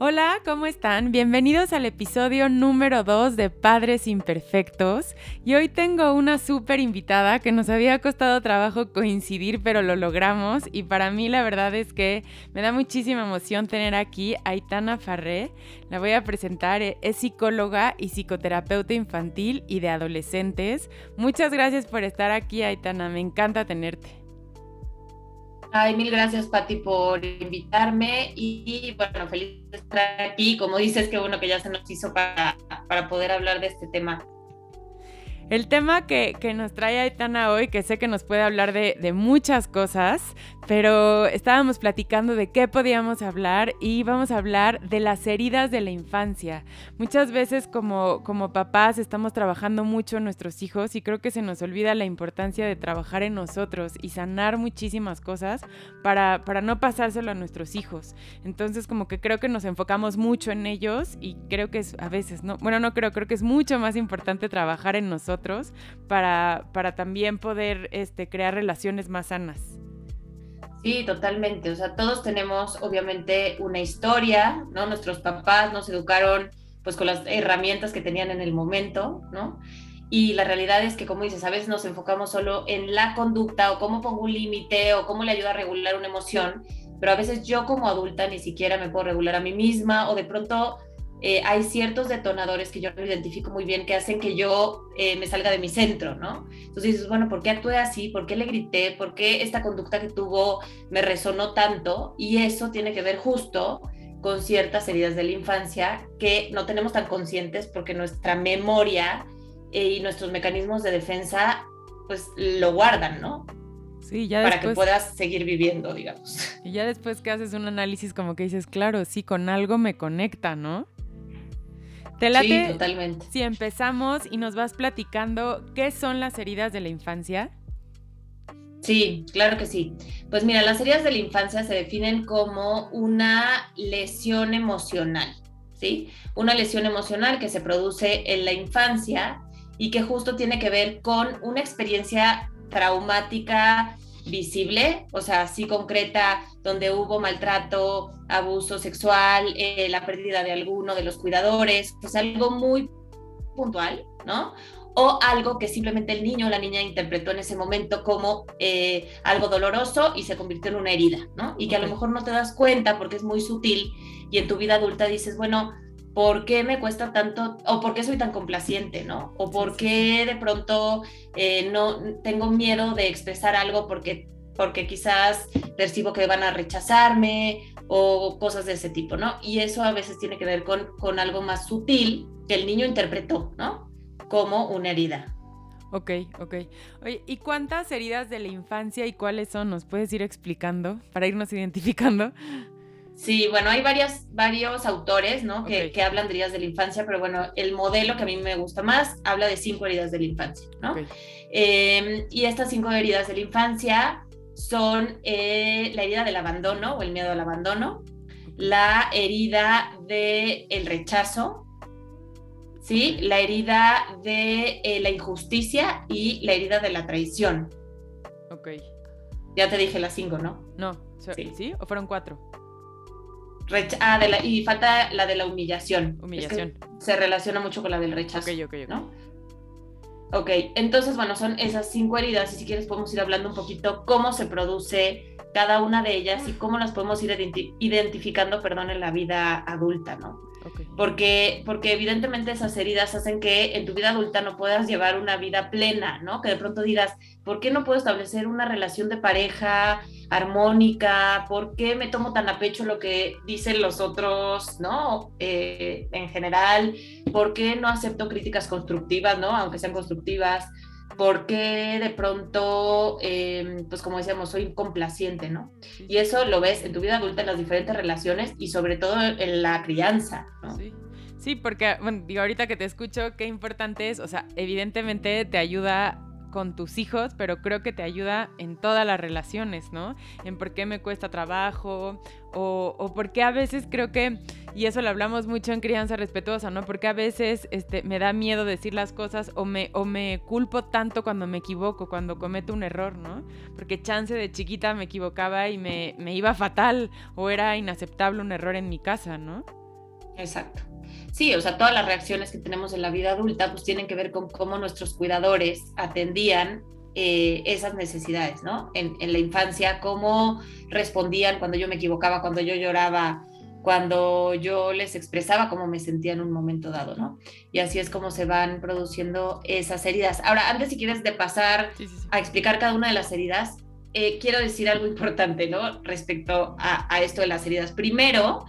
Hola, ¿cómo están? Bienvenidos al episodio número 2 de Padres Imperfectos. Y hoy tengo una súper invitada que nos había costado trabajo coincidir, pero lo logramos. Y para mí la verdad es que me da muchísima emoción tener aquí a Aitana Farré. La voy a presentar, es psicóloga y psicoterapeuta infantil y de adolescentes. Muchas gracias por estar aquí, Aitana. Me encanta tenerte. Ay, mil gracias, Patti, por invitarme y, bueno, feliz de estar aquí. Como dices, qué bueno que ya se nos hizo para, para poder hablar de este tema. El tema que, nos trae Aitana hoy, que sé que nos puede hablar de, muchas cosas, pero estábamos platicando de qué podíamos hablar y vamos a hablar de las heridas de la infancia. Muchas veces como, como papás estamos trabajando mucho en nuestros hijos y creo que se nos olvida la importancia de trabajar en nosotros y sanar muchísimas cosas para, para no pasárselo a nuestros hijos. Entonces como que creo que nos enfocamos mucho en ellos y creo que es a veces, no, bueno, no creo, creo que es mucho más importante trabajar en nosotros para, para también poder este, crear relaciones más sanas. Sí, totalmente. O sea, todos tenemos obviamente una historia, ¿no? Nuestros papás nos educaron pues con las herramientas que tenían en el momento, ¿no? Y la realidad es que, como dices, a veces nos enfocamos solo en la conducta o cómo pongo un límite o cómo le ayuda a regular una emoción, pero a veces yo como adulta ni siquiera me puedo regular a mí misma o de pronto eh, hay ciertos detonadores que yo no identifico muy bien que hacen que yo eh, me salga de mi centro, ¿no? Entonces dices, bueno, ¿por qué actué así? ¿Por qué le grité? ¿Por qué esta conducta que tuvo me resonó tanto? Y eso tiene que ver justo con ciertas heridas de la infancia que no tenemos tan conscientes porque nuestra memoria eh, y nuestros mecanismos de defensa pues lo guardan, ¿no? Sí, ya para que puedas seguir viviendo, digamos. Y ya después que haces un análisis como que dices, claro, sí, con algo me conecta, ¿no? ¿Te late sí, totalmente. Si empezamos y nos vas platicando qué son las heridas de la infancia. Sí, claro que sí. Pues mira, las heridas de la infancia se definen como una lesión emocional, ¿sí? Una lesión emocional que se produce en la infancia y que justo tiene que ver con una experiencia traumática visible, o sea, así concreta, donde hubo maltrato, abuso sexual, eh, la pérdida de alguno de los cuidadores, pues algo muy puntual, ¿no? O algo que simplemente el niño o la niña interpretó en ese momento como eh, algo doloroso y se convirtió en una herida, ¿no? Y que a lo mejor no te das cuenta porque es muy sutil y en tu vida adulta dices, bueno, ¿por qué me cuesta tanto o por qué soy tan complaciente, ¿no? O por qué de pronto eh, no tengo miedo de expresar algo porque, porque quizás percibo que van a rechazarme o cosas de ese tipo, ¿no? Y eso a veces tiene que ver con, con algo más sutil que el niño interpretó, ¿no? Como una herida. Ok, ok. Oye, ¿y cuántas heridas de la infancia y cuáles son? ¿Nos puedes ir explicando para irnos identificando? Sí, bueno, hay varias, varios autores, ¿no? Que, hablan de heridas de la infancia, pero bueno, el modelo que a mí me gusta más habla de cinco heridas de la infancia, ¿no? Em, y estas cinco heridas de la infancia son eh, la herida del abandono o el miedo al abandono, la herida del rechazo, ¿sí? La herida de eh, la injusticia y la herida de la traición. Ok. Ya te dije las cinco, ¿no? No, ¿sí? ¿sí? ¿O fueron cuatro? Ah, de la, y falta la de la humillación. Humillación. se relaciona mucho con la del rechazo. Ok, ok, ok. ¿no? Ok, entonces, bueno, son esas cinco heridas y si quieres podemos ir hablando un poquito cómo se produce cada una de ellas y cómo las podemos ir identificando, perdón, en la vida adulta, ¿no? Porque, porque evidentemente esas heridas hacen que en tu vida adulta no puedas llevar una vida plena, ¿no? Que de pronto digas, ¿por qué no puedo establecer una relación de pareja armónica? ¿Por qué me tomo tan a pecho lo que dicen los otros, ¿no? Eh, en general, ¿por qué no acepto críticas constructivas, ¿no? Aunque sean constructivas por qué de pronto, em, pues como decíamos, soy complaciente, ¿no? Y eso lo ves en tu vida adulta, en las diferentes relaciones y sobre todo en la crianza, ¿no? Sí. Sí, porque, bueno, digo, ahorita que te escucho, qué importante es, o sea, evidentemente te ayuda con tus hijos, pero creo que te ayuda en todas las relaciones, ¿no? En por qué me cuesta trabajo o, o por qué a veces creo que Y eso lo hablamos mucho en crianza respetuosa, ¿no? Porque a veces este, me da miedo decir las cosas o me, o me culpo tanto cuando me equivoco, cuando cometo un error, ¿no? Porque chance de chiquita me equivocaba y me, me iba fatal o era inaceptable un error en mi casa, ¿no? Exacto. Sí, o sea, todas las reacciones que tenemos en la vida adulta pues tienen que ver con cómo nuestros cuidadores atendían eh, esas necesidades, ¿no? En, en, la infancia, cómo respondían cuando yo me equivocaba, cuando yo lloraba, cuando yo les expresaba cómo me sentía en un momento dado, ¿no? Y así es como se van produciendo esas heridas. Ahora, antes si quieres de pasar a explicar cada una de las heridas, eh, quiero decir algo importante, ¿no? Respecto a, a esto de las heridas. Primero,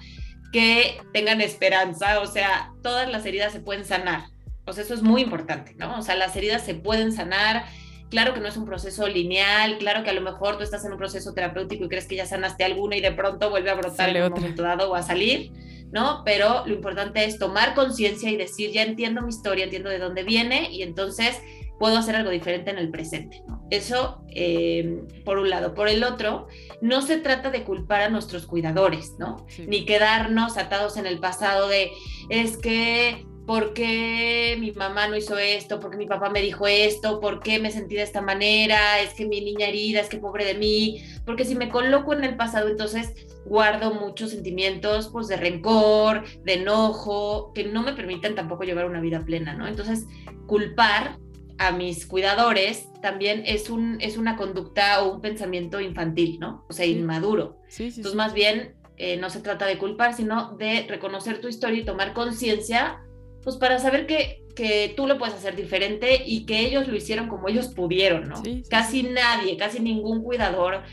que tengan esperanza, o sea, todas las heridas se pueden sanar. O sea, eso es muy importante, ¿no? O sea, las heridas se pueden sanar. Claro que no es un proceso lineal, claro que a lo mejor tú estás en un proceso terapéutico y crees que ya sanaste alguna y de pronto vuelve a brotar en un momento dado o a salir, ¿no? Pero lo importante es tomar conciencia y decir, ya entiendo mi historia, entiendo de dónde viene y entonces puedo hacer algo diferente en el presente. ¿no? Eso, eh, por un lado. Por el otro, no se trata de culpar a nuestros cuidadores, ¿no? Ni quedarnos atados en el pasado de, es que, ¿por qué mi mamá no hizo esto? ¿Por qué mi papá me dijo esto? ¿Por qué me sentí de esta manera? Es que mi niña herida, es que pobre de mí. Porque si me coloco en el pasado, entonces guardo muchos sentimientos pues de rencor, de enojo, que no me permiten tampoco llevar una vida plena, ¿no? Entonces, culpar a mis cuidadores también es, un, es una conducta o un pensamiento infantil, ¿no? O sea, inmaduro. Entonces, más bien, eh, no se trata de culpar, sino de reconocer tu historia y tomar conciencia, pues para saber que, que tú lo puedes hacer diferente y que ellos lo hicieron como ellos pudieron, ¿no? casi nadie, casi ningún cuidador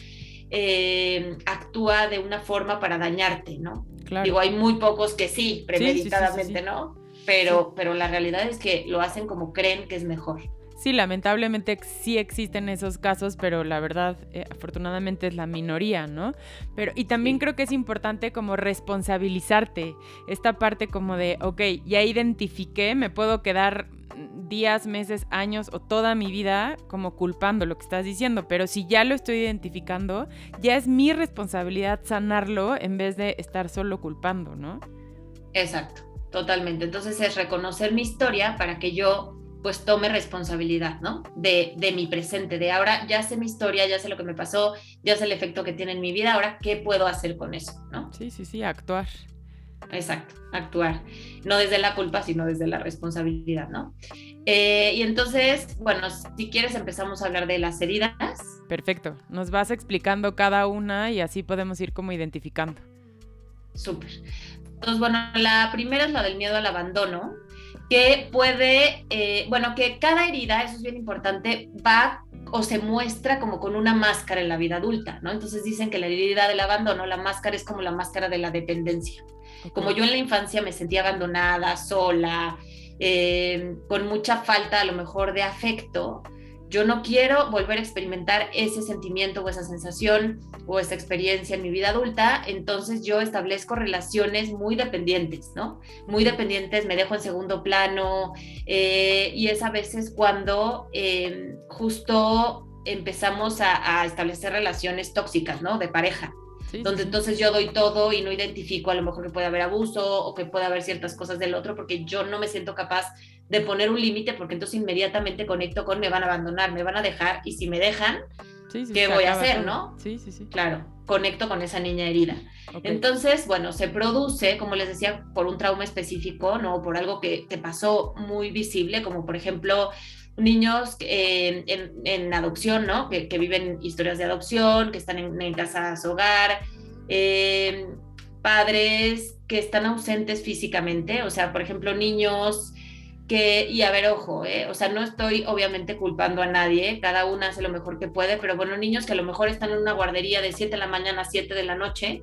eh, actúa de una forma para dañarte, ¿no? Digo, hay muy pocos que sí, premeditadamente, ¿no? Pero, pero la realidad es que lo hacen como creen que es mejor. Sí, lamentablemente sí existen esos casos, pero la verdad, eh, afortunadamente es la minoría, ¿no? Pero, y también creo que es importante como responsabilizarte, esta parte como de, ok, ya identifiqué, me puedo quedar días, meses, años o toda mi vida como culpando lo que estás diciendo, pero si ya lo estoy identificando, ya es mi responsabilidad sanarlo en vez de estar solo culpando, ¿no? Exacto, totalmente. Entonces es reconocer mi historia para que yo pues tome responsabilidad, ¿no? De, de, mi presente, de ahora ya sé mi historia, ya sé lo que me pasó, ya sé el efecto que tiene en mi vida, ahora qué puedo hacer con eso, ¿no? Sí, sí, sí, actuar. Exacto, actuar. No desde la culpa, sino desde la responsabilidad, ¿no? Eh, y entonces, bueno, si quieres empezamos a hablar de las heridas. Perfecto, nos vas explicando cada una y así podemos ir como identificando. Súper. Entonces, bueno, la primera es la del miedo al abandono, que puede, eh, bueno, que cada herida, eso es bien importante, va o se muestra como con una máscara en la vida adulta, ¿no? Entonces dicen que la herida del abandono, la máscara es como la máscara de la dependencia. Como yo en la infancia me sentía abandonada, sola, eh, con mucha falta a lo mejor de afecto, yo no quiero volver a experimentar ese sentimiento o esa sensación o esa experiencia en mi vida adulta, entonces yo establezco relaciones muy dependientes, ¿no? Muy dependientes, me dejo en segundo plano eh, y es a veces cuando eh, justo empezamos a, establecer relaciones tóxicas, ¿no? De pareja. donde entonces yo doy todo y no identifico a lo mejor que puede haber abuso o que puede haber ciertas cosas del otro porque yo no me siento capaz de poner un límite porque entonces inmediatamente conecto con me van a abandonar, me van a dejar y si me dejan, ¿qué voy a hacer, no? Sí, sí, sí. Claro, conecto con esa niña herida. Entonces, bueno, se produce, como les decía, por un trauma específico, ¿no? Por algo que te pasó muy visible, como por ejemplo niños en, en, adopción, ¿no? Que, que, viven historias de adopción, que están en, en casas hogar, eh, padres que están ausentes físicamente, o sea, por ejemplo, niños que, y a ver, ojo, ¿eh? o sea, no estoy obviamente culpando a nadie, cada una hace lo mejor que puede, pero bueno, niños que a lo mejor están en una guardería de 7 de la mañana a 7 de la noche,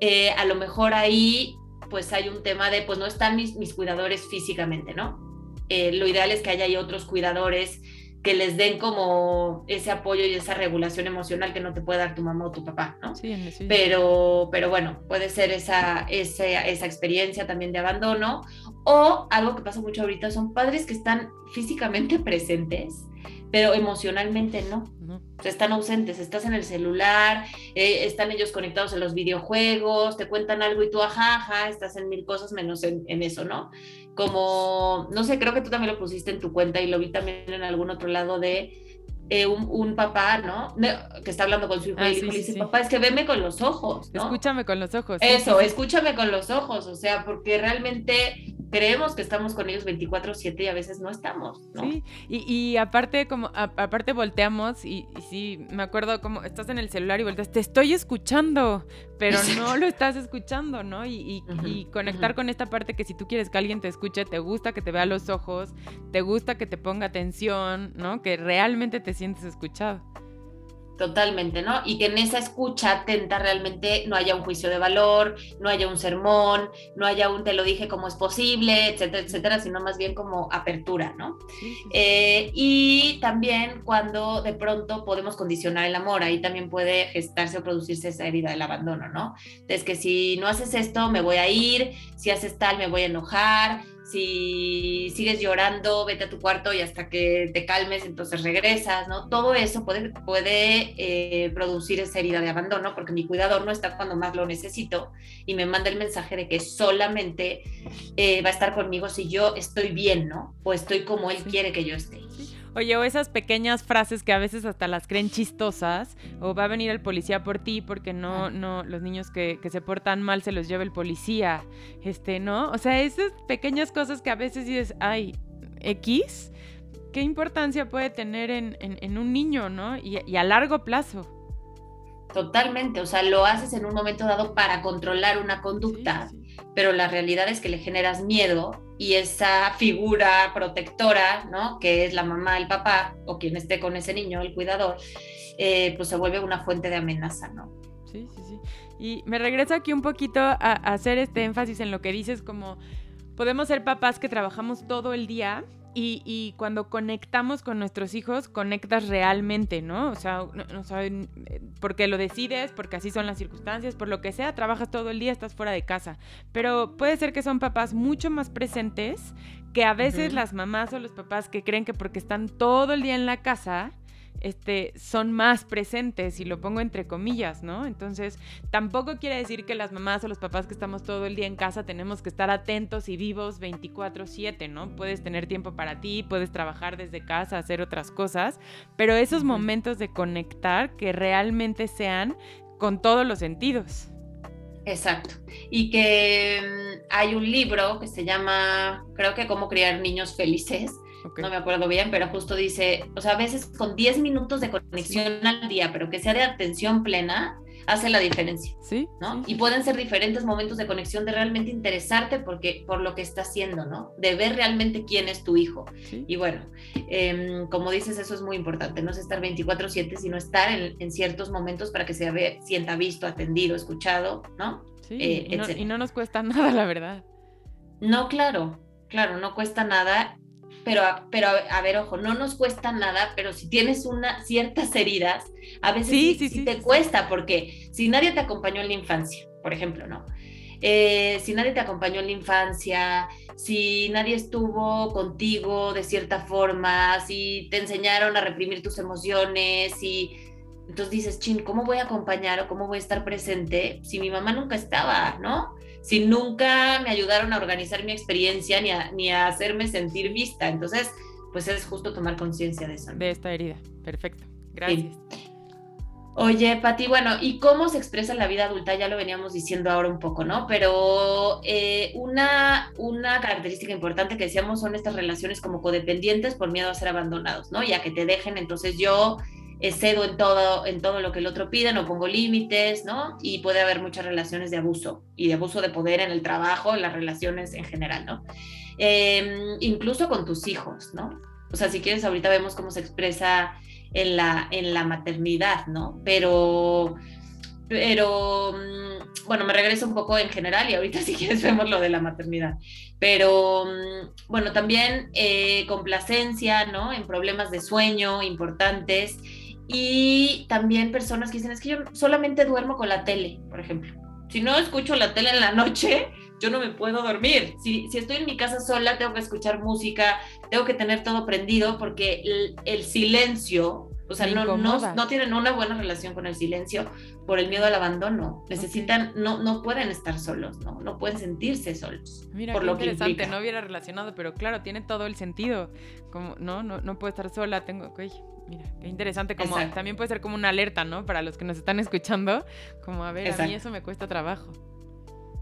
eh, a lo mejor ahí pues hay un tema de, pues no están mis, mis cuidadores físicamente, ¿no? Eh, lo ideal es que haya ahí otros cuidadores que les den como ese apoyo y esa regulación emocional que no te puede dar tu mamá o tu papá, ¿no? Sí, sí. Pero, pero bueno, puede ser esa, esa, esa experiencia también de abandono o algo que pasa mucho ahorita son padres que están físicamente presentes, pero emocionalmente no. están ausentes, estás en el celular, eh, están ellos conectados en los videojuegos, te cuentan algo y tú, ajá, estás en mil cosas menos en, en, eso, ¿no? Como, no sé, creo que tú también lo pusiste en tu cuenta y lo vi también en algún otro lado de eh, un, papá, ¿no? Que está hablando con su hijo ah, y le dice, papá, es que veme con los ojos, ¿no? Escúchame con los ojos. Eso, escúchame con los ojos, o sea, porque realmente creemos que estamos con ellos 24/7 y a veces no estamos, ¿no? Sí, y, aparte como aparte volteamos y, sí, me acuerdo como estás en el celular y volteas, te estoy escuchando, pero no lo estás escuchando, ¿no? Y, conectar con esta parte que si tú quieres que alguien te escuche, te gusta que te vea los ojos, te gusta que te ponga atención, ¿no? Que realmente te sientes escuchado. Totalmente, ¿no? Y que en esa escucha atenta realmente no haya un juicio de valor, no haya un sermón, no haya un te lo dije como es posible, etcétera, etcétera, sino más bien como apertura, ¿no? Eh, y también cuando de pronto podemos condicionar el amor, ahí también puede gestarse o producirse esa herida del abandono, ¿no? Es que si no haces esto, me voy a ir, si haces tal, me voy a enojar, si sigues llorando, vete a tu cuarto y hasta que te calmes, entonces regresas, ¿no? Todo eso puede, puede eh, producir esa herida de abandono porque mi cuidador no está cuando más lo necesito y me manda el mensaje de que solamente eh, va a estar conmigo si yo estoy bien, ¿no? O estoy como él quiere que yo esté. Oye, o esas pequeñas frases que a veces hasta las creen chistosas, o va a venir el policía por ti porque no, no, los niños que, se portan mal se los lleva el policía, este, ¿no? O sea, esas pequeñas cosas que a veces dices, ay, X, ¿qué importancia puede tener en, un niño, ¿no? Y, a largo plazo. Totalmente, o sea, lo haces en un momento dado para controlar una conducta, pero la realidad es que le generas miedo y esa figura protectora, ¿no? Que es la mamá, el papá o quien esté con ese niño, el cuidador, eh, pues se vuelve una fuente de amenaza, ¿no? Sí, sí, sí. Y me regreso aquí un poquito a, a hacer este énfasis en lo que dices, como podemos ser papás que trabajamos todo el día y, cuando conectamos con nuestros hijos, conectas realmente, ¿no? O sea, no, saben, eh, porque lo decides, porque así son las circunstancias, por lo que sea, trabajas todo el día, estás fuera de casa. Pero puede ser que son papás mucho más presentes que a veces las mamás o los papás que creen que porque están todo el día en la casa, este, son más presentes, y lo pongo entre comillas, ¿no? Entonces, tampoco quiere decir que las mamás o los papás que estamos todo el día en casa tenemos que estar atentos y vivos 24/7, ¿no? Puedes tener tiempo para ti, puedes trabajar desde casa, hacer otras cosas, pero esos momentos de conectar que realmente sean con todos los sentidos. Exacto. Y que mm, hay un libro que se llama, creo que Cómo criar niños felices, no me acuerdo bien, pero justo dice, o sea, a veces con 10 minutos de conexión al día, pero que sea de atención plena, hace la diferencia. Sí. ¿no? Y pueden ser diferentes momentos de conexión de realmente interesarte porque, por lo que está haciendo, ¿no? De ver realmente quién es tu hijo. Y bueno, em, como dices, eso es muy importante, no es estar 24/7, sino estar en, ciertos momentos para que se ve, sienta visto, atendido, escuchado, ¿no? Sí, eh, y, no, y no nos cuesta nada, la verdad. No, claro, claro, no cuesta nada pero, pero a, ver, ojo, no nos cuesta nada, pero si tienes una, ciertas heridas, a veces sí, te cuesta, porque si nadie te acompañó en la infancia, por ejemplo, ¿no? Eh, si nadie te acompañó en la infancia, si nadie estuvo contigo de cierta forma, si te enseñaron a reprimir tus emociones, y entonces dices, chin, ¿cómo voy a acompañar o cómo voy a estar presente si mi mamá nunca estaba, ¿no? Si nunca me ayudaron a organizar mi experiencia ni a, ni a hacerme sentir vista. Entonces, pues es justo tomar conciencia de eso. De esta herida. Perfecto. Gracias. Oye, Pati, bueno, ¿y cómo se expresa en la vida adulta? Ya lo veníamos diciendo ahora un poco, ¿no? Pero eh, una, una característica importante que decíamos son estas relaciones como codependientes por miedo a ser abandonados, ¿no? Ya que te dejen, entonces yo cedo en todo, en todo lo que el otro pide, no pongo límites, ¿no? Y puede haber muchas relaciones de abuso y de abuso de poder en el trabajo, en las relaciones en general, ¿no? Em, incluso con tus hijos, ¿no? O sea, si quieres, ahorita vemos cómo se expresa en la, en la maternidad, ¿no? Pero, pero, mm, bueno, me regreso un poco en general y ahorita si quieres vemos lo de la maternidad. Pero, mm, bueno, también eh, complacencia, ¿no? En problemas de sueño importantes y también personas que dicen, es que yo solamente duermo con la tele, por ejemplo. Si no escucho la tele en la noche, yo no me puedo dormir. Si, si estoy en mi casa sola, tengo que escuchar música, tengo que tener todo prendido porque el, silencio, o sea, no, no, tienen una buena relación con el silencio por el miedo al abandono. Necesitan, no, no pueden estar solos, ¿no? No pueden sentirse solos. Mira, por qué lo interesante, no hubiera relacionado, pero claro, tiene todo el sentido. Como, no, no, no puedo estar sola, tengo, Mira, qué interesante, como también puede ser como una alerta, ¿no? Para los que nos están escuchando, como a ver, a mí eso me cuesta trabajo.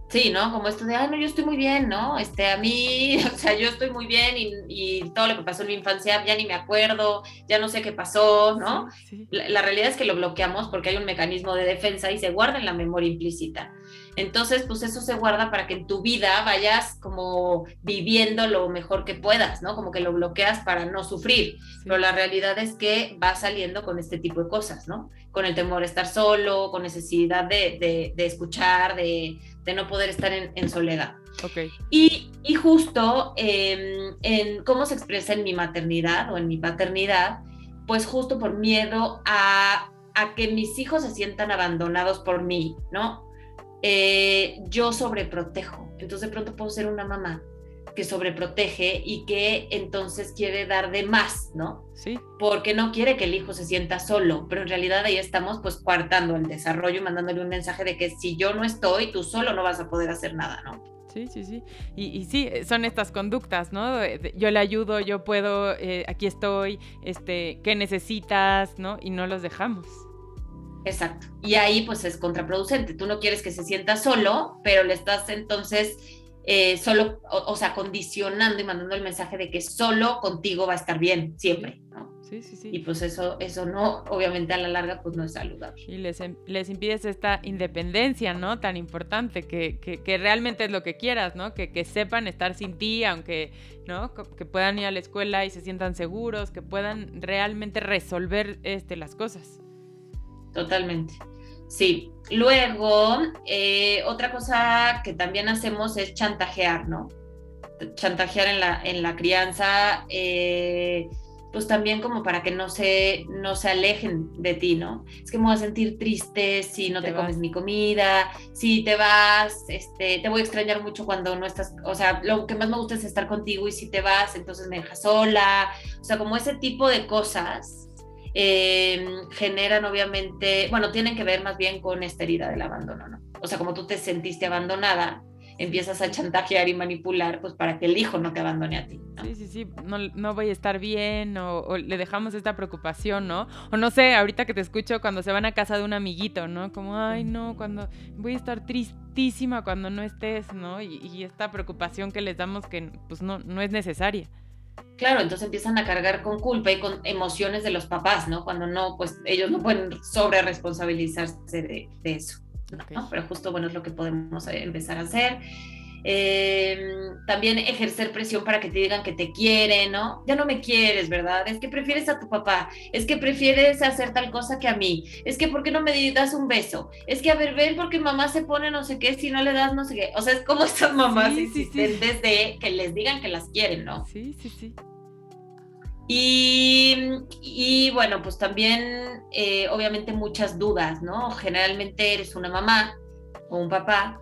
Sí, ¿no? Como esto de, ay, no, yo estoy muy bien, ¿no? Este, a mí, o sea, yo estoy muy bien y, todo lo que pasó en mi infancia ya ni me acuerdo, ya no sé qué pasó, ¿no? La, realidad es que lo bloqueamos porque hay un mecanismo de defensa y se guarda en la memoria implícita. Entonces, pues eso se guarda para que en tu vida vayas como viviendo lo mejor que puedas, ¿no? Como que lo bloqueas para no sufrir. Pero la realidad es que vas saliendo con este tipo de cosas, ¿no? Con el temor de estar solo, con necesidad de, de escuchar, de de no poder estar en, soledad. Okay. Y, y justo em, en cómo se expresa en mi maternidad o en mi paternidad, pues justo por miedo a, a que mis hijos se sientan abandonados por mí, ¿no? Eh, yo sobreprotejo. Entonces de pronto puedo ser una mamá que sobreprotege y que entonces quiere dar de más, ¿no? Sí. Porque no quiere que el hijo se sienta solo, pero en realidad ahí estamos pues coartando el desarrollo y mandándole un mensaje de que si yo no estoy, tú solo no vas a poder hacer nada, ¿no? Sí, sí, sí. Y, y sí, son estas conductas, ¿no? Yo le ayudo, yo puedo, eh, aquí estoy, este, ¿qué necesitas, no? Y no los dejamos. Exacto. Y ahí pues es contraproducente. Tú no quieres que se sienta solo, pero le estás entonces eh, solo, o, sea, condicionando y mandando el mensaje de que solo contigo va a estar bien, siempre, ¿no? Sí, sí, sí. Y pues eso, eso no, obviamente a la larga, pues no es saludable. Y les, em, les impides esta independencia, ¿no? Tan importante, que, que, realmente es lo que quieras, ¿no? Que, que, sepan estar sin ti, aunque, ¿no? Que puedan ir a la escuela y se sientan seguros, que puedan realmente resolver este, las cosas. Totalmente. Sí, luego eh, otra cosa que también hacemos es chantajear, ¿no? Chantajear en la, en la crianza, eh, pues también como para que no se, no se alejen de ti, ¿no? Es que me voy a sentir triste si no te, comes mi comida, si te vas, este, te voy a extrañar mucho cuando no estás, o sea, lo que más me gusta es estar contigo y si te vas, entonces me dejas sola, o sea, como ese tipo de cosas Em, generan obviamente, bueno, tienen que ver más bien con esta herida del abandono, ¿no? O sea, como tú te sentiste abandonada, empiezas a chantajear y manipular, pues para que el hijo no te abandone a ti. Sí, sí, sí, no, no voy a estar bien o, le dejamos esta preocupación, ¿no? O no sé, ahorita que te escucho cuando se van a casa de un amiguito, ¿no? Como, ay, no, cuando voy a estar tristísima cuando no estés, ¿no? Y, y esta preocupación que les damos que pues no, no es necesaria. Claro, entonces empiezan a cargar con culpa y con emociones de los papás, ¿no? Cuando no, pues ellos no pueden sobre responsabilizarse de, eso. ¿no? Pero justo, bueno, es lo que podemos eh, empezar a hacer. Em, también ejercer presión para que te digan que te quieren, ¿no? Ya no me quieres, ¿verdad? Es que prefieres a tu papá, es que prefieres hacer tal cosa que a mí, es que ¿por qué no me das un beso? Es que a ver, ven porque mamá se pone no sé qué, si no le das no sé qué. O sea, es como estas mamás insistentes de que les digan que las quieren, ¿no? Sí, sí, sí. Y, bueno, pues también eh, obviamente muchas dudas, ¿no? Generalmente eres una mamá o un papá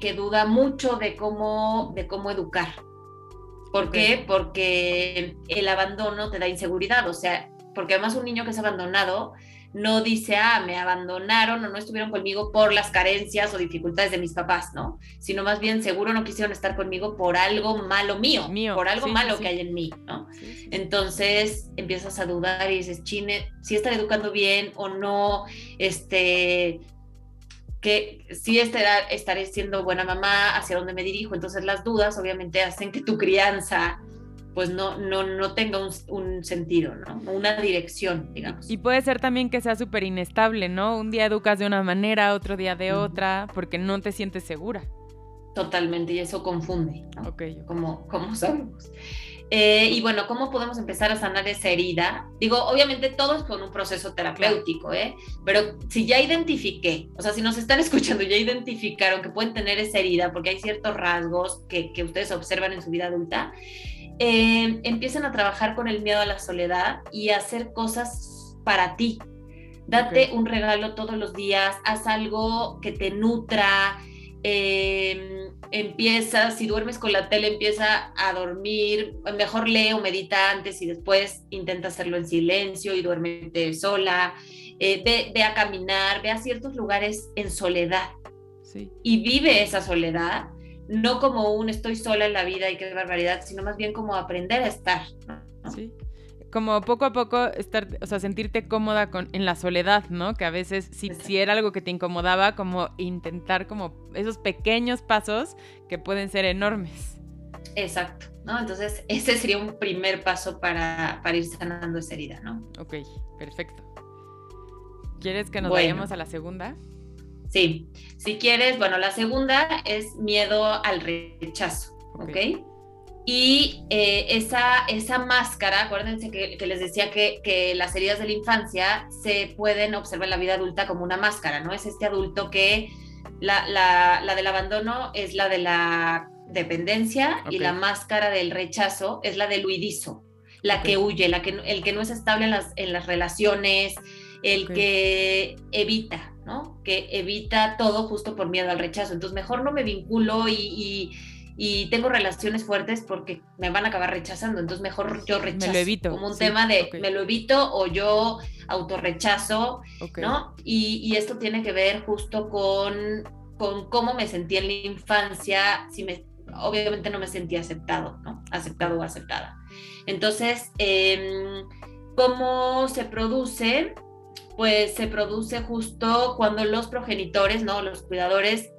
que, duda mucho de cómo, de cómo educar. ¿Por qué? Porque el abandono te da inseguridad, o sea, porque además un niño que es abandonado no dice, ah, me abandonaron o no estuvieron conmigo por las carencias o dificultades de mis papás, ¿no? Sino más bien seguro no quisieron estar conmigo por algo malo mío, mío por algo malo que hay en mí, ¿no? Entonces empiezas a dudar y dices, chine, si están educando bien o no, este, que si estaré, estaré siendo buena mamá, hacia dónde me dirijo. Entonces las dudas obviamente hacen que tu crianza pues no, no, no tenga un, sentido, ¿no? Una dirección, digamos. Y puede ser también que sea súper inestable, ¿no? Un día educas de una manera, otro día de otra, porque no te sientes segura. Totalmente, y eso confunde, ¿no? Como, como sabemos. Eh, y bueno, ¿cómo podemos empezar a sanar esa herida? Digo, obviamente todo es con un proceso terapéutico, ¿eh? Pero si ya identifiqué, o sea, si nos están escuchando, ya identificaron que pueden tener esa herida porque hay ciertos rasgos que, que ustedes observan en su vida adulta, eh, empiecen a trabajar con el miedo a la soledad y a hacer cosas para ti. Date un regalo todos los días, haz algo que te nutra, eh, empieza, si duermes con la tele, empieza a dormir, mejor lee o medita antes y después intenta hacerlo en silencio y duérmete sola, eh, ve, a caminar, ve a ciertos lugares en soledad sí. y vive esa soledad, no como un estoy sola en la vida y qué barbaridad, sino más bien como aprender a estar. Sí como poco a poco estar, o sea, sentirte cómoda con, en la soledad, ¿no? Que a veces si, si era algo que te incomodaba, como intentar como esos pequeños pasos que pueden ser enormes. Exacto, ¿no? Entonces ese sería un primer paso para, para ir sanando esa herida, ¿no? Ok, perfecto. ¿Quieres que nos vayamos a la segunda? Sí, si quieres, bueno, la segunda es miedo al rechazo, ¿ok? Y eh, esa, esa máscara, acuérdense que, les decía que, que, las heridas de la infancia se pueden observar en la vida adulta como una máscara, ¿no? Es este adulto que la, la, la del abandono es la de la dependencia y la máscara del rechazo es la del huidizo, la que huye, la que, el que no es estable en las, en las relaciones, el que evita, ¿no? Que evita todo justo por miedo al rechazo. Entonces, mejor no me vinculo y y tengo relaciones fuertes porque me van a acabar rechazando, entonces mejor yo rechazo. Me lo evito. Como un tema de me lo evito o yo autorrechazo, ¿no? Y, y, esto tiene que ver justo con, con cómo me sentí en la infancia, si me, obviamente no me sentí aceptado, ¿no? Aceptado o aceptada. Entonces, em, ¿cómo se produce? Pues se produce justo cuando los progenitores, ¿no? Los cuidadores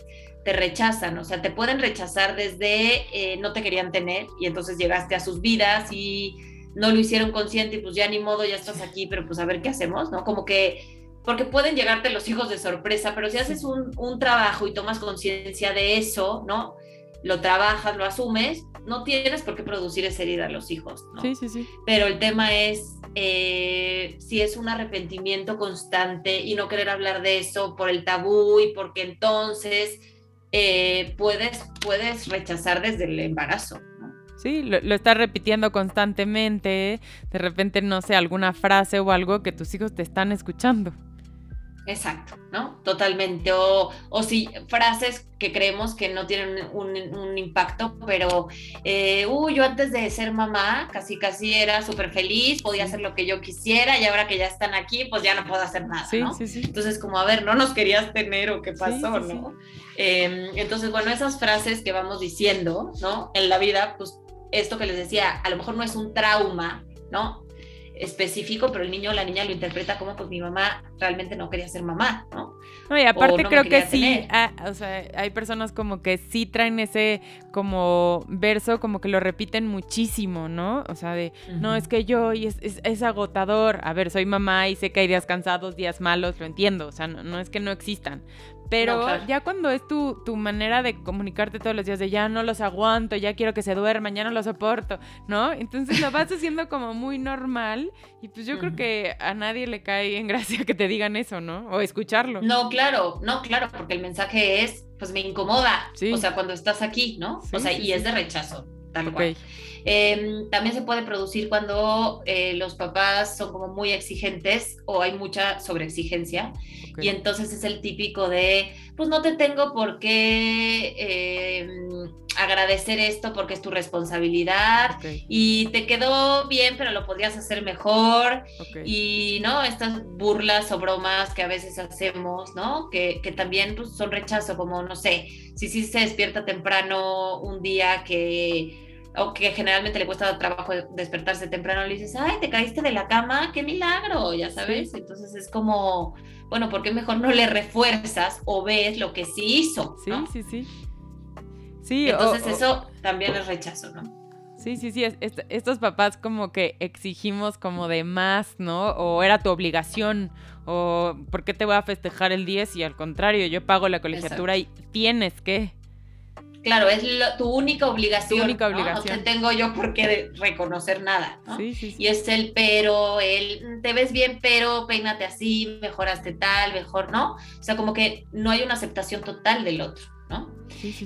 te rechazan, o sea, te pueden rechazar desde eh, no te querían tener y entonces llegaste a sus vidas y no lo hicieron consciente y pues ya ni modo, ya estás aquí, pero pues a ver qué hacemos, ¿no? Como que, porque pueden llegarte los hijos de sorpresa, pero si haces un, un trabajo y tomas conciencia de eso, ¿no? Lo trabajas, lo asumes, no tienes por qué producir esa herida a los hijos, ¿no? Sí, sí, sí. Pero el tema es eh, si es un arrepentimiento constante y no querer hablar de eso por el tabú y porque entonces eh, puedes, puedes rechazar desde el embarazo. Sí, lo, lo, estás repitiendo constantemente, de repente, no sé, alguna frase o algo que tus hijos te están escuchando. Exacto, ¿no? Totalmente. O, o sí, frases que creemos que no tienen un, impacto, pero, eh, uy, yo antes de ser mamá, casi casi era súper feliz, podía hacer lo que yo quisiera y ahora que ya están aquí, pues ya no puedo hacer nada, sí, ¿no? Sí, sí. Entonces, como, a ver, no nos querías tener o qué pasó, ¿no? Em, entonces, bueno, esas frases que vamos diciendo, ¿no? En la vida, pues esto que les decía, a lo mejor no es un trauma, ¿no? Específico, pero el niño o la niña lo interpreta como pues mi mamá realmente no quería ser mamá, ¿no? No, y aparte creo que sí, ah, o sea, hay personas como que sí traen ese como verso, como que lo repiten muchísimo, ¿no? O sea, de, no, es que yo, y es, es, agotador, a ver, soy mamá y sé que hay días cansados, días malos, lo entiendo, o sea, no, no es que no existan, pero ya cuando es tu, tu, manera de comunicarte todos los días, de ya no los aguanto, ya quiero que se duerman, ya no los soporto, ¿no? Entonces lo vas haciendo como muy normal y pues yo creo que a nadie le cae en gracia que te digan eso, ¿no? O escucharlo. No, claro, no, claro, porque el mensaje es, pues me incomoda, o sea, cuando estás aquí, ¿no? o sea, y es de rechazo, tal cual. Em, también se puede producir cuando eh, los papás son como muy exigentes o hay mucha sobreexigencia. Y entonces es el típico de, pues no te tengo por qué em, agradecer esto porque es tu responsabilidad y te quedó bien pero lo podrías hacer mejor y no estas burlas o bromas que a veces hacemos, ¿no? Que, que también pues, son rechazo como, no sé, si sí se despierta temprano un día que o que generalmente le cuesta trabajo despertarse temprano, le dices, ay, te caíste de la cama, qué milagro, ya sabes. Entonces es como, bueno, ¿por qué mejor no le refuerzas o ves lo que sí hizo? Sí, sí, sí. Sí, Entonces eso también es rechazo, ¿no? Sí, sí, sí, estos papás como que exigimos como de más, ¿no? O era tu obligación, o ¿por qué te voy a festejar el 10? Y al contrario, yo pago la colegiatura y tienes que. Claro, es tu única obligación. Tu única obligación. ¿no? te tengo yo por qué reconocer nada. ¿no? Sí, sí, Y es el pero, el mm, te ves bien, pero peínate así, mejoraste tal, mejor, ¿no? O sea, como que no hay una aceptación total del otro. ¿no?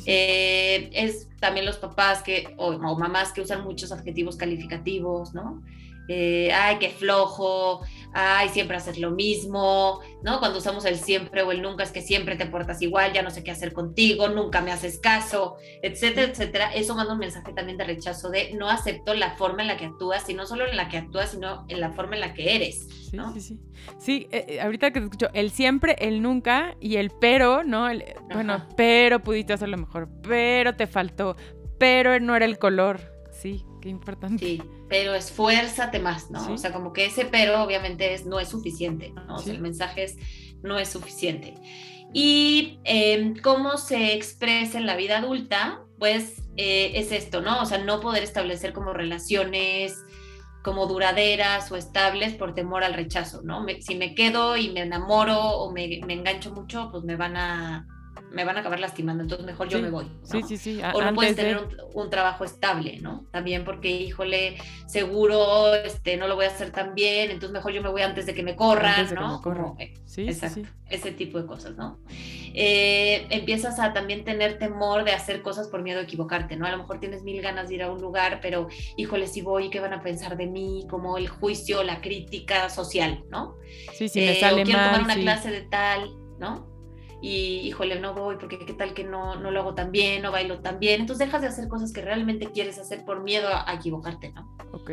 Eh, es también los papás que, o, mamás que usan muchos adjetivos calificativos, ¿no? Eh, ay, qué flojo, ay, siempre haces lo mismo, ¿no? Cuando usamos el siempre o el nunca es que siempre te portas igual, ya no sé qué hacer contigo, nunca me haces caso, etcétera, etcétera. Eso manda un mensaje también de rechazo de no acepto la forma en la que actúas y no solo en la que actúas, sino en la forma en la que eres. ¿no? Sí, sí, sí. Sí, eh, eh, ahorita que te escucho, el siempre, el nunca y el pero, ¿no? bueno, pero pudiste hacerlo mejor, pero te faltó, pero no era el color. Sí, qué importante. Sí, pero esfuérzate más, ¿no? O sea, como que ese pero obviamente es, no es suficiente, ¿no? O sea, el mensaje es no es suficiente. Y em, cómo se expresa en la vida adulta, pues eh, es esto, ¿no? O sea, no poder establecer como relaciones como duraderas o estables por temor al rechazo, ¿no? si me quedo y me enamoro o me, me engancho mucho, pues me van a me van a acabar lastimando, entonces mejor yo me voy. Sí, sí, sí. o no puedes tener un, trabajo estable, ¿no? También porque, híjole, seguro este, no lo voy a hacer tan bien, entonces mejor yo me voy antes de que me corran, ¿no? Eh, sí, exacto, sí, ese tipo de cosas, ¿no? Eh, empiezas a también tener temor de hacer cosas por miedo a equivocarte, ¿no? A lo mejor tienes mil ganas de ir a un lugar, pero, híjole, si voy, ¿qué van a pensar de mí? Como el juicio, la crítica social, ¿no? Sí, sí, me eh, sale o quiero tomar una clase de tal, ¿no? Y híjole, no voy porque qué tal que no, no lo hago tan bien, no bailo tan bien. Entonces dejas de hacer cosas que realmente quieres hacer por miedo a, equivocarte, ¿no? Ok.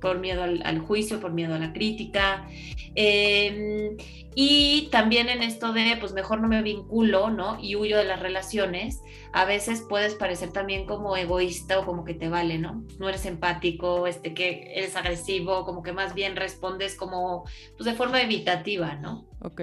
Por miedo al, juicio, por miedo a la crítica. Em, y también en esto de, pues mejor no me vinculo, ¿no? Y huyo de las relaciones. A veces puedes parecer también como egoísta o como que te vale, ¿no? No eres empático, este, que eres agresivo, como que más bien respondes como, pues de forma evitativa, ¿no? Ok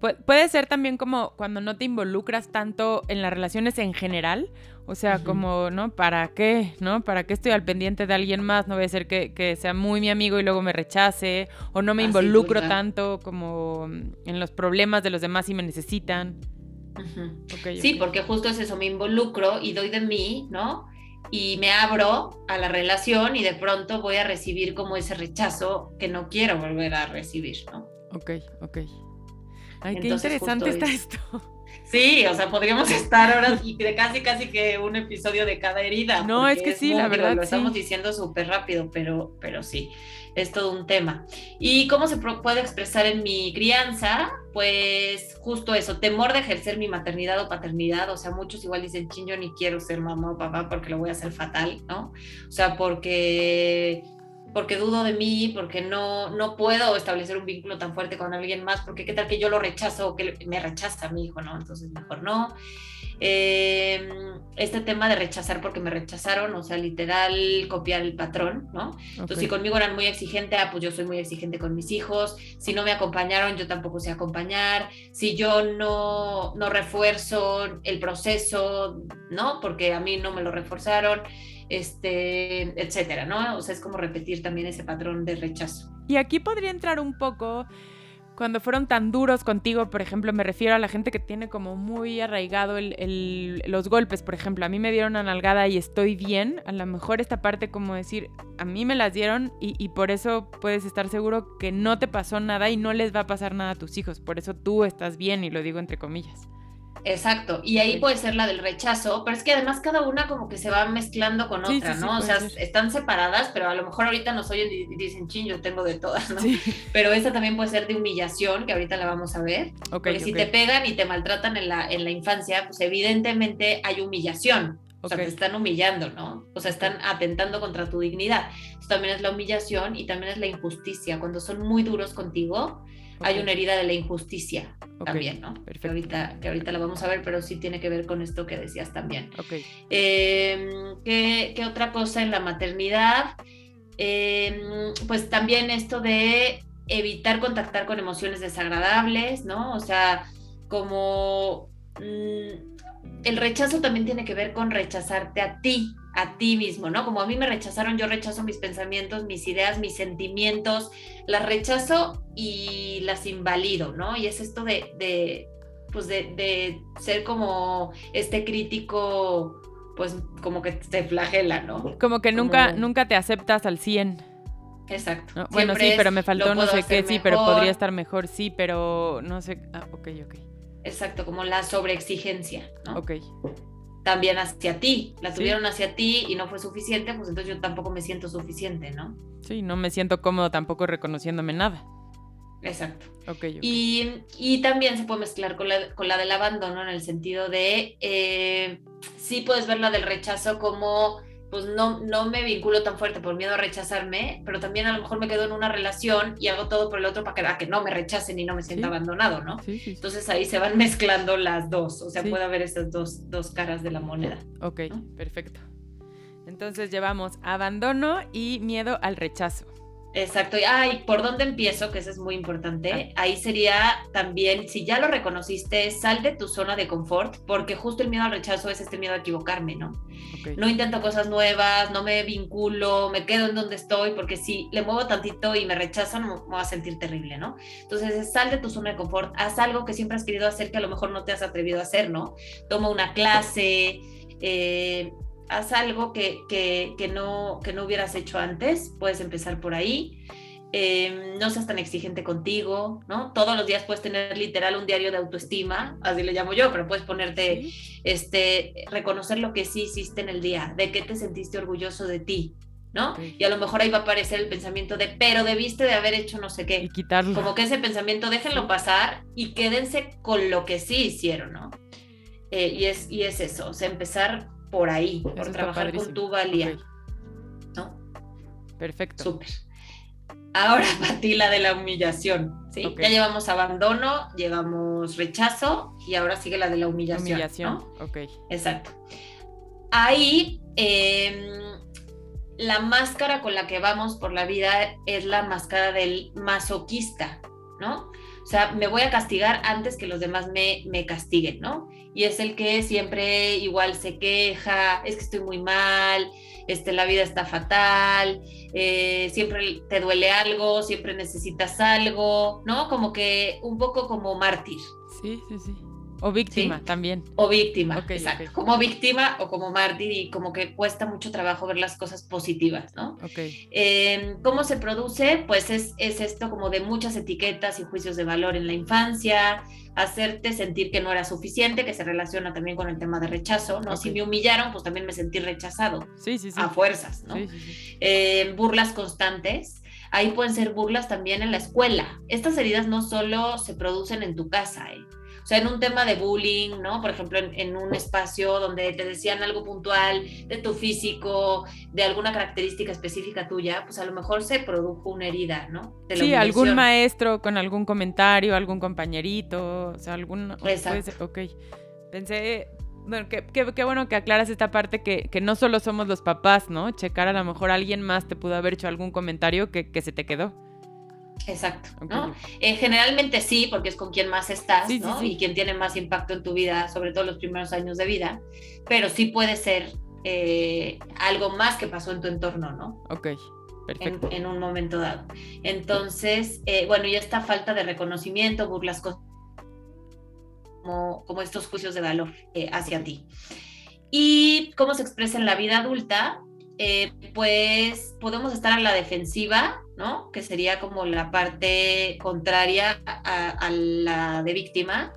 puede ser también como cuando no te involucras tanto en las relaciones en general, o sea, como, ¿no? ¿Para qué? ¿No? ¿Para qué estoy al pendiente de alguien más? No voy a ser que, sea muy mi amigo y luego me rechace, o no me involucro tanto como en los problemas de los demás y me necesitan. sí, porque justo es eso, me involucro y doy de mí, ¿no? Y me abro a la relación y de pronto voy a recibir como ese rechazo que no quiero volver a recibir, ¿no? Ok, ok. Ay, qué interesante está esto. Sí, o sea, podríamos estar ahora y de casi, casi que un episodio de cada herida. No, es que sí, la verdad. Lo estamos diciendo súper rápido, pero, pero sí, es todo un tema. ¿Y cómo se puede expresar en mi crianza? Pues justo eso, temor de ejercer mi maternidad o paternidad. O sea, muchos igual dicen, ching, yo ni quiero ser mamá o papá porque lo voy a hacer fatal, ¿no? O sea, porque porque dudo de mí, porque no, no puedo establecer un vínculo tan fuerte con alguien más, porque qué tal que yo lo rechazo o que me rechaza a mi hijo, ¿no? Entonces mejor no. Em, este tema de rechazar porque me rechazaron, o sea, literal copiar el patrón, ¿no? Entonces, si conmigo eran muy exigentes, ah, pues yo soy muy exigente con mis hijos. Si no me acompañaron, yo tampoco sé acompañar. Si yo no, no refuerzo el proceso, ¿no? Porque a mí no me lo reforzaron este, etcétera, ¿no? O sea, es como repetir también ese patrón de rechazo. Y aquí podría entrar un poco cuando fueron tan duros contigo, por ejemplo, me refiero a la gente que tiene como muy arraigado los golpes, por ejemplo, a mí me dieron una nalgada y estoy bien, a lo mejor esta parte como decir, a mí me las dieron y, y, por eso puedes estar seguro que no te pasó nada y no les va a pasar nada a tus hijos, por eso tú estás bien y lo digo entre comillas. Exacto, y ahí puede ser la del rechazo, pero es que además cada una como que se va mezclando con otra, ¿no? o sea, están separadas, pero a lo mejor ahorita nos oyen y dicen, ching, yo tengo de todas, ¿no? Pero esa también puede ser de humillación, que ahorita la vamos a ver. porque si te pegan y te maltratan en la, en la infancia, pues evidentemente hay humillación. O sea, te están humillando, ¿no? O sea, están atentando contra tu dignidad. Eso también es la humillación y también es la injusticia. Cuando son muy duros contigo, hay una herida de la injusticia también, ¿no? Que ahorita, que ahorita la vamos a ver, pero sí tiene que ver con esto que decías también. Em, ¿qué, otra cosa en la maternidad? Em, pues también esto de evitar contactar con emociones desagradables, ¿no? O sea, como mm, el rechazo también tiene que ver con rechazarte a ti, a ti mismo, ¿no? Como a mí me rechazaron, yo rechazo mis pensamientos, mis ideas, mis sentimientos, las rechazo y las invalido, ¿no? Y es esto de, de pues de, ser como este crítico, pues como que te flagela, ¿no? Como que nunca, nunca te aceptas al 100. Exacto. Bueno, sí, pero me faltó no sé qué, sí, pero podría estar mejor, sí, pero no sé. Ah, ok, ok. Exacto, como la sobreexigencia, ¿no? Ok. También hacia ti. La tuvieron hacia ti y no fue suficiente, pues entonces yo tampoco me siento suficiente, ¿no? Sí, no me siento cómodo tampoco reconociéndome nada. Exacto. Okay, Y, también se puede mezclar con la, con la del abandono en el sentido de, eh, sí puedes ver la del rechazo como pues no, no me vinculo tan fuerte por miedo a rechazarme, pero también a lo mejor me quedo en una relación y hago todo por el otro para que, no me rechacen y no me sienta abandonado, ¿no? Entonces ahí se van mezclando las dos, o sea, puede haber esas dos, dos, caras de la moneda. Ok, perfecto. Entonces llevamos abandono y miedo al rechazo. Exacto. Ay, ¿por dónde empiezo? Que eso es muy importante. Ah. Ahí sería también, si ya lo reconociste, sal de tu zona de confort, porque justo el miedo al rechazo es este miedo a equivocarme, ¿no? No intento cosas nuevas, no me vinculo, me quedo en donde estoy, porque si le muevo tantito y me rechazan, me voy a sentir terrible, ¿no? Entonces, sal de tu zona de confort, haz algo que siempre has querido hacer que a lo mejor no te has atrevido a hacer, ¿no? Toma una clase, eh, haz algo que, no, que no hubieras hecho antes, puedes empezar por ahí. Em, no seas tan exigente contigo, ¿no? Todos los días puedes tener literal un diario de autoestima, así le llamo yo, pero puedes ponerte, este, reconocer lo que sí hiciste en el día, de qué te sentiste orgulloso de ti, ¿no? Y a lo mejor ahí va a aparecer el pensamiento de, pero debiste de haber hecho no sé qué. Y quitarlo. Como que ese pensamiento, déjenlo pasar y quédense con lo que sí hicieron, ¿no? Eh, y, es, y es eso, o sea, empezar por ahí, por trabajar con tu valía. ¿No? Perfecto. Súper. Ahora, ti la de la humillación. ¿sí? Ya llevamos abandono, llevamos rechazo y ahora sigue la de la humillación. Humillación, ok. Exacto. Ahí, em, la máscara con la que vamos por la vida es la máscara del masoquista, ¿no? O sea, me voy a castigar antes que los demás me, me castiguen, ¿no? Y es el que siempre igual se queja, es que estoy muy mal, este, la vida está fatal, eh, siempre te duele algo, siempre necesitas algo, ¿no? Como que un poco como mártir. Sí, sí, sí. O víctima también. O víctima, exacto. Como víctima o como mártir y como que cuesta mucho trabajo ver las cosas positivas, ¿no? Ok. Em, ¿Cómo se produce? Pues es, es esto como de muchas etiquetas y juicios de valor en la infancia, hacerte sentir que no era suficiente, que se relaciona también con el tema de rechazo, ¿no? Si me humillaron, pues también me sentí rechazado. Sí, sí, sí. A fuerzas, ¿no? Em, burlas constantes. Ahí pueden ser burlas también en la escuela. Estas heridas no solo se producen en tu casa, ¿eh? O sea, en un tema de bullying, ¿no? Por ejemplo, en, un espacio donde te decían algo puntual de tu físico, de alguna característica específica tuya, pues a lo mejor se produjo una herida, ¿no? sí, algún maestro con algún comentario, algún compañerito, o sea, algún... Exacto. ok. Pensé, bueno, qué, bueno que aclaras esta parte que, que, no solo somos los papás, ¿no? Checar a lo mejor alguien más te pudo haber hecho algún comentario que, que se te quedó. Exacto, ¿no? Eh, generalmente sí, porque es con quien más estás, ¿no? Y quien tiene más impacto en tu vida, sobre todo los primeros años de vida, pero sí puede ser eh, algo más que pasó en tu entorno, ¿no? Ok, perfecto. En, un momento dado. Entonces, eh, bueno, y esta falta de reconocimiento, burlas como, como estos juicios de valor hacia ti. ¿Y cómo se expresa en la vida adulta? Pues podemos estar a la defensiva ¿no? Que sería como la parte contraria a, la de víctima,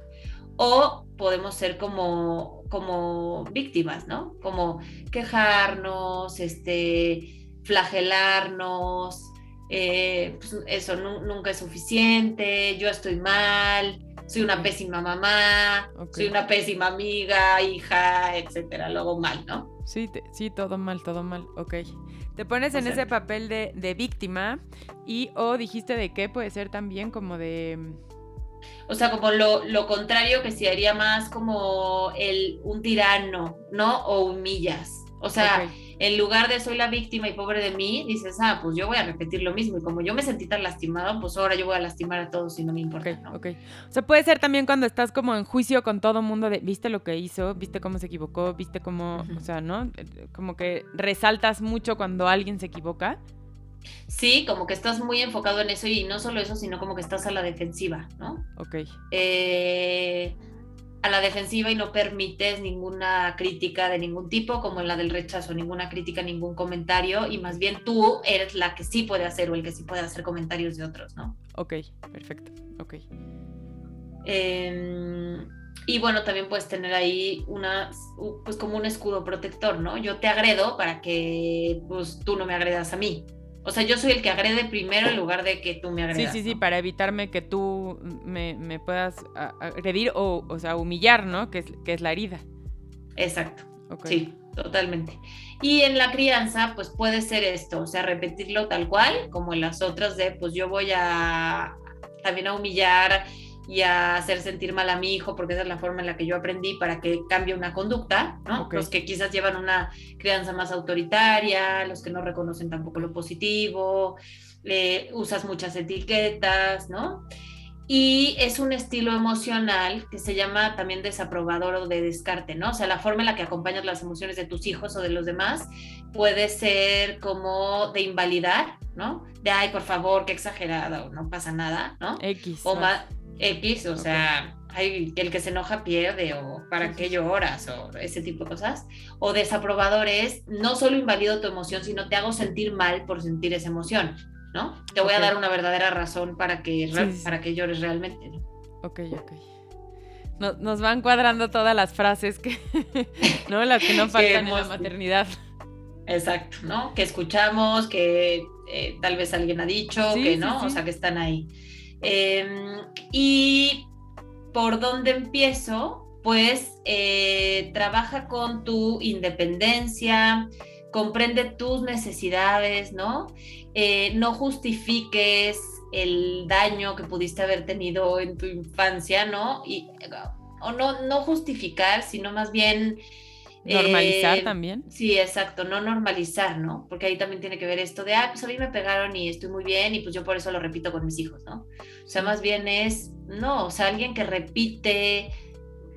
o podemos ser como, como víctimas, ¿no? Como quejarnos, este, flagelarnos, eh, pues eso nunca es suficiente, yo estoy mal, soy una pésima mamá, soy una pésima amiga, hija, etcétera, luego mal, ¿no? Sí, sí, todo mal, todo mal, ok. Te pones en ese papel de, de, víctima y o dijiste de qué puede ser también como de... O sea, como lo, lo contrario que sería más como el un tirano, ¿no? O humillas. O sea, en lugar de soy la víctima y pobre de mí, dices, ah, pues yo voy a repetir lo mismo. Y como yo me sentí tan lastimado, pues ahora yo voy a lastimar a todos y no me importa. Ok, ok. O sea, puede ser también cuando estás como en juicio con todo mundo de, viste lo que hizo, viste cómo se equivocó, viste cómo, o sea, ¿no? Como que resaltas mucho cuando alguien se equivoca. Sí, como que estás muy enfocado en eso y no solo eso, sino como que estás a la defensiva, ¿no? Ok. Eh a la defensiva y no permites ninguna crítica de ningún tipo, como en la del rechazo, ninguna crítica, ningún comentario, y más bien tú eres la que sí puede hacer o el que sí puede hacer comentarios de otros, ¿no? Ok, perfecto, ok. Em, y bueno, también puedes tener ahí una, pues como un escudo protector, ¿no? Yo te agredo para que pues tú no me agredas a mí. O sea, yo soy el que agrede primero en lugar de que tú me agredas. Sí, sí, sí, para evitarme que tú me, me puedas agredir o, o sea, humillar, ¿no? Que es, que es la herida. Exacto. Sí, totalmente. Y en la crianza, pues puede ser esto, o sea, repetirlo tal cual, como en las otras de, pues yo voy a también a humillar y a hacer sentir mal a mi hijo, porque esa es la forma en la que yo aprendí para que cambie una conducta, ¿no? Los que quizás llevan una crianza más autoritaria, los que no reconocen tampoco lo positivo, eh, usas muchas etiquetas, ¿no? Y es un estilo emocional que se llama también desaprobador o de descarte, ¿no? O sea, la forma en la que acompañas las emociones de tus hijos o de los demás puede ser como de invalidar, ¿no? De, ay, por favor, qué exagerada, no pasa nada, ¿no? X. O más, X, o sea, hay, el que se enoja pierde, o para qué lloras, o ese tipo de cosas. O desaprobador es, no solo invalido tu emoción, sino te hago sentir mal por sentir esa emoción. ¿no? Te voy a dar una verdadera razón para que, para que llores realmente, ¿no? Ok, ok. Nos, van cuadrando todas las frases que, ¿no? Las que no faltan en la maternidad. Exacto, ¿no? Que escuchamos, que eh, tal vez alguien ha dicho, que no, o sea, que están ahí. Em, y por dónde empiezo, pues eh, trabaja con tu independencia, comprende tus necesidades, ¿no? Eh, no justifiques el daño que pudiste haber tenido en tu infancia, ¿no? Y, o no, no justificar, sino más bien... Normalizar eh, también. Sí, exacto, no normalizar, ¿no? Porque ahí también tiene que ver esto de, ah, pues a mí me pegaron y estoy muy bien y pues yo por eso lo repito con mis hijos, ¿no? O sea, más bien es, no, o sea, alguien que repite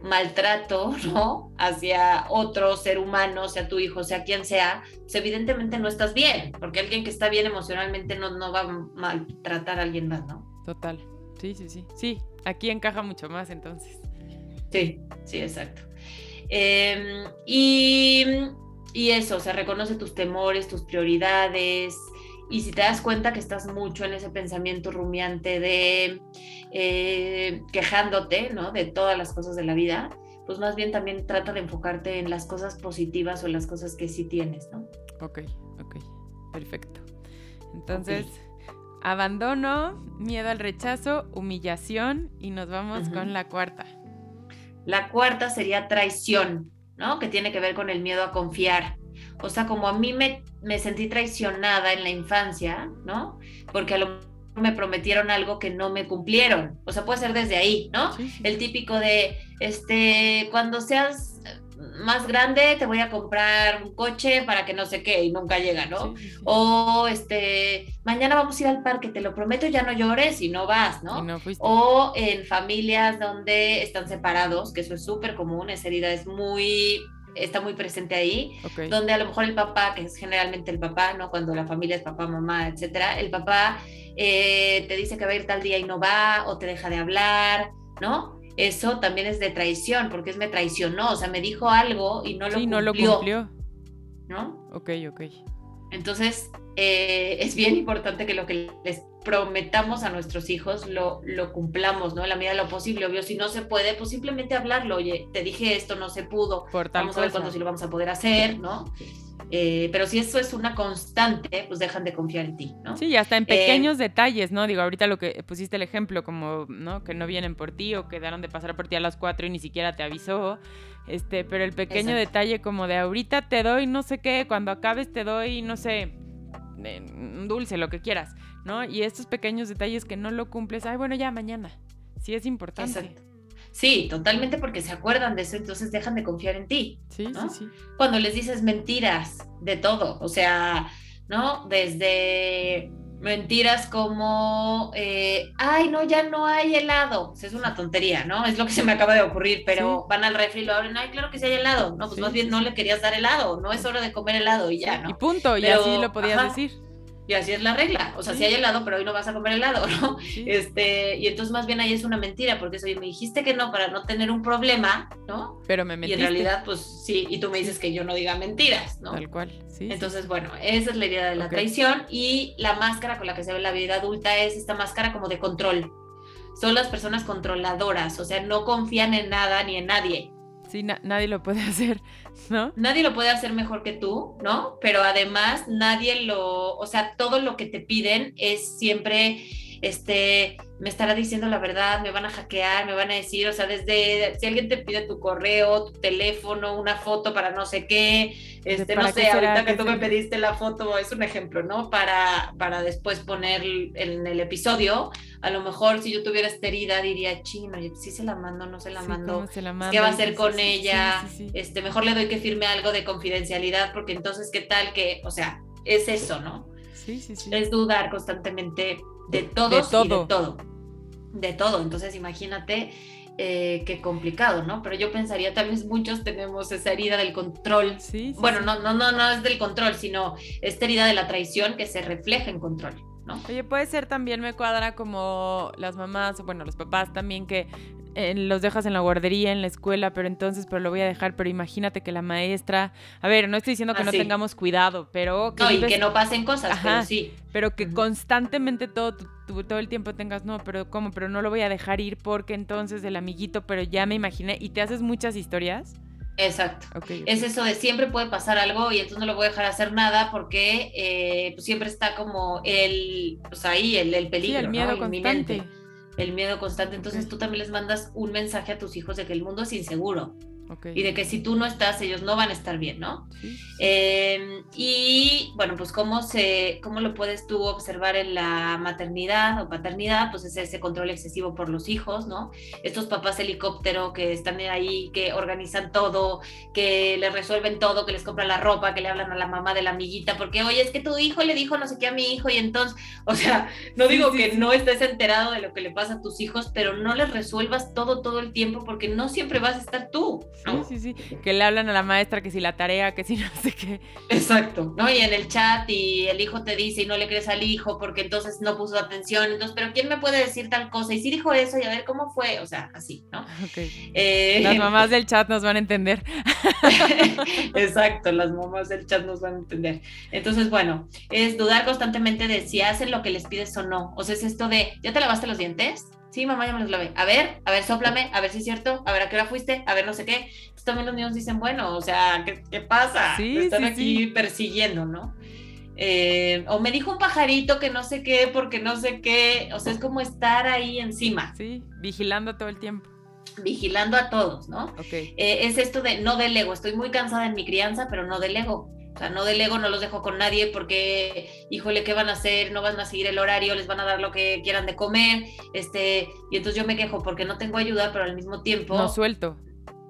maltrato, ¿no? Hacia otro ser humano, sea tu hijo, sea quien sea, pues evidentemente no estás bien, porque alguien que está bien emocionalmente no, no va a maltratar a alguien más, ¿no? Total. Sí, sí, sí. Sí, aquí encaja mucho más entonces. Sí, sí, exacto. Em, y, y eso, o sea, reconoce tus temores, tus prioridades, y si te das cuenta que estás mucho en ese pensamiento rumiante de eh, quejándote, ¿no? De todas las cosas de la vida, pues más bien también trata de enfocarte en las cosas positivas o en las cosas que sí tienes, ¿no? Ok, ok, perfecto. Entonces, abandono, miedo al rechazo, humillación y nos vamos con la cuarta. La cuarta sería traición, ¿no? Que tiene que ver con el miedo a confiar. O sea, como a mí me, me sentí traicionada en la infancia, ¿no? Porque a lo mejor me prometieron algo que no me cumplieron. O sea, puede ser desde ahí, ¿no? El típico de, este, cuando seas más grande te voy a comprar un coche para que no sé qué y nunca llega, ¿no? o este, mañana vamos a ir al parque, te lo prometo, ya no llores y no vas, ¿no? o en familias donde están separados, que eso es súper común, esa herida es muy está muy presente ahí, donde a lo mejor el papá, que es generalmente el papá, ¿no? Cuando la familia es papá, mamá, etcétera, el papá eh, te dice que va a ir tal día y no va, o te deja de hablar, ¿no? Eso también es de traición, porque es me traicionó, o sea, me dijo algo y no lo cumplió. no lo cumplió. ¿No? Ok, ok. Entonces, eh, es bien importante que lo que les prometamos a nuestros hijos lo, lo cumplamos, ¿no? En la medida de lo posible, obvio, si no se puede, pues simplemente hablarlo, oye, te dije esto, no se pudo, vamos a ver cuándo sí lo vamos a poder hacer, ¿no? Eh, pero si eso es una constante, pues dejan de confiar en ti, ¿no? Sí, hasta en pequeños eh, detalles, ¿no? Digo, ahorita lo que pusiste el ejemplo, como, ¿no? Que no vienen por ti o quedaron de pasar por ti a las cuatro y ni siquiera te avisó, este, pero el pequeño detalle como de ahorita te doy no sé qué, cuando acabes te doy, no sé, un dulce, lo que quieras, ¿no? Y estos pequeños detalles que no lo cumples, ay, bueno, ya mañana, sí es importante. Exacto. Sí, totalmente porque se acuerdan de eso, entonces dejan de confiar en ti. Sí, sí, sí. Cuando les dices mentiras de todo, o sea, ¿no? Desde mentiras como, eh, ay, no, ya no hay helado. es una tontería, ¿no? Es lo que se me acaba de ocurrir, pero van al refri y lo abren, ay, claro que sí hay helado. No, pues más bien no le querías dar helado, no es hora de comer helado y ya, ¿no? Y punto, y así lo podías decir y así es la regla. O sea, si hay helado, pero hoy no vas a comer helado, ¿no? Este, y entonces más bien ahí es una mentira, porque eso, me dijiste que no para no tener un problema, ¿no? Pero me mentiste. Y en realidad, pues sí, y tú me dices que yo no diga mentiras, ¿no? Tal cual, sí. Entonces, bueno, esa es la idea de la traición y la máscara con la que se ve la vida adulta es esta máscara como de control. son las personas controladoras, o sea, no confían en nada ni en nadie. Sí, nadie lo puede hacer, ¿no? Nadie lo puede hacer mejor que tú, ¿no? Pero además nadie lo, o sea, todo lo que te piden es siempre, este, me estará diciendo la verdad, me van a hackear, me van a decir, o sea, desde si alguien te pide tu correo, tu teléfono, una foto para no sé qué, este, no sé, ahorita que tú me pediste la foto, es un ejemplo, ¿no? Para, para después poner en el episodio, a lo mejor si yo tuviera esta herida diría, chino, si se la mando, no se la mando, ¿qué va a hacer con ella? este, mejor le doy que firme algo de confidencialidad, porque entonces, ¿qué tal que, o sea, es eso, ¿no? Sí, sí, sí. Es dudar constantemente de todos de todo. y de todo de todo. Entonces, imagínate eh, qué complicado, ¿no? Pero yo pensaría, tal vez muchos tenemos esa herida del control. Sí, bueno, No, no, no, no es del control, sino esta herida de la traición que se refleja en control. ¿No? Oye, puede ser también me cuadra como las mamás, bueno, los papás también que los dejas en la guardería, en la escuela, pero entonces, pero lo voy a dejar, pero imagínate que la maestra, a ver, no estoy diciendo que ah, no tengamos cuidado, pero... Que no, y que no pasen cosas, pero sí. Pero que constantemente todo, todo el tiempo tengas, no, pero ¿cómo? Pero no lo voy a dejar ir porque entonces el amiguito, pero ya me imaginé, y te haces muchas historias. Exacto. Es eso de siempre puede pasar algo y entonces no lo voy a dejar hacer nada porque eh, pues siempre está como el, pues ahí el, el peligro, el miedo constante el miedo constante. Entonces tú también les mandas un mensaje a tus hijos de que el mundo es inseguro. Y de que si tú no estás, ellos no van a estar bien, ¿no? Em, y bueno, pues cómo, se, cómo lo puedes tú observar en la maternidad o paternidad, pues es ese control excesivo por los hijos, ¿no? Estos papás helicóptero que están ahí, que organizan todo, que les resuelven todo, que les compran la ropa, que le hablan a la mamá de la amiguita, porque, oye, es que tu hijo le dijo no sé qué a mi hijo y entonces, o sea, no digo que no estés enterado de lo que le pasa a tus hijos, pero no les resuelvas todo, todo el tiempo, porque no siempre vas a estar tú. Sí, sí, sí. Que le hablan a la maestra que si la tarea, que si no sé qué. Exacto, ¿no? Y en el chat y el hijo te dice y no le crees al hijo porque entonces no puso atención. Entonces, pero ¿quién me puede decir tal cosa? Y si dijo eso y a ver cómo fue. O sea, así, ¿no? Eh, las mamás del chat nos van a entender. Exacto, las mamás del chat nos van a entender. Entonces, bueno, es dudar constantemente de si hacen lo que les pides o no. O sea, es esto de, ¿ya te lavaste los dientes? Sí, mamá, ya me los lavé. A ver, a ver, sóplame, a ver si es cierto, a ver a qué hora fuiste, a ver no sé qué. Entonces también los niños dicen, bueno, o sea, ¿qué, pasa? Sí, están aquí persiguiendo, ¿no? Eh, o me dijo un pajarito que no sé qué, porque no sé qué. O sea, es como estar ahí encima. Sí, vigilando todo el tiempo. Vigilando a todos, ¿no? Ok. Eh, es esto de no delego. Estoy muy cansada en mi crianza, pero no delego. Sea, no delego, no los dejo con nadie porque, híjole, ¿qué van a hacer? No van a seguir el horario, les van a dar lo que quieran de comer. Este, y entonces yo me quejo porque no tengo ayuda, pero al mismo tiempo. No suelto.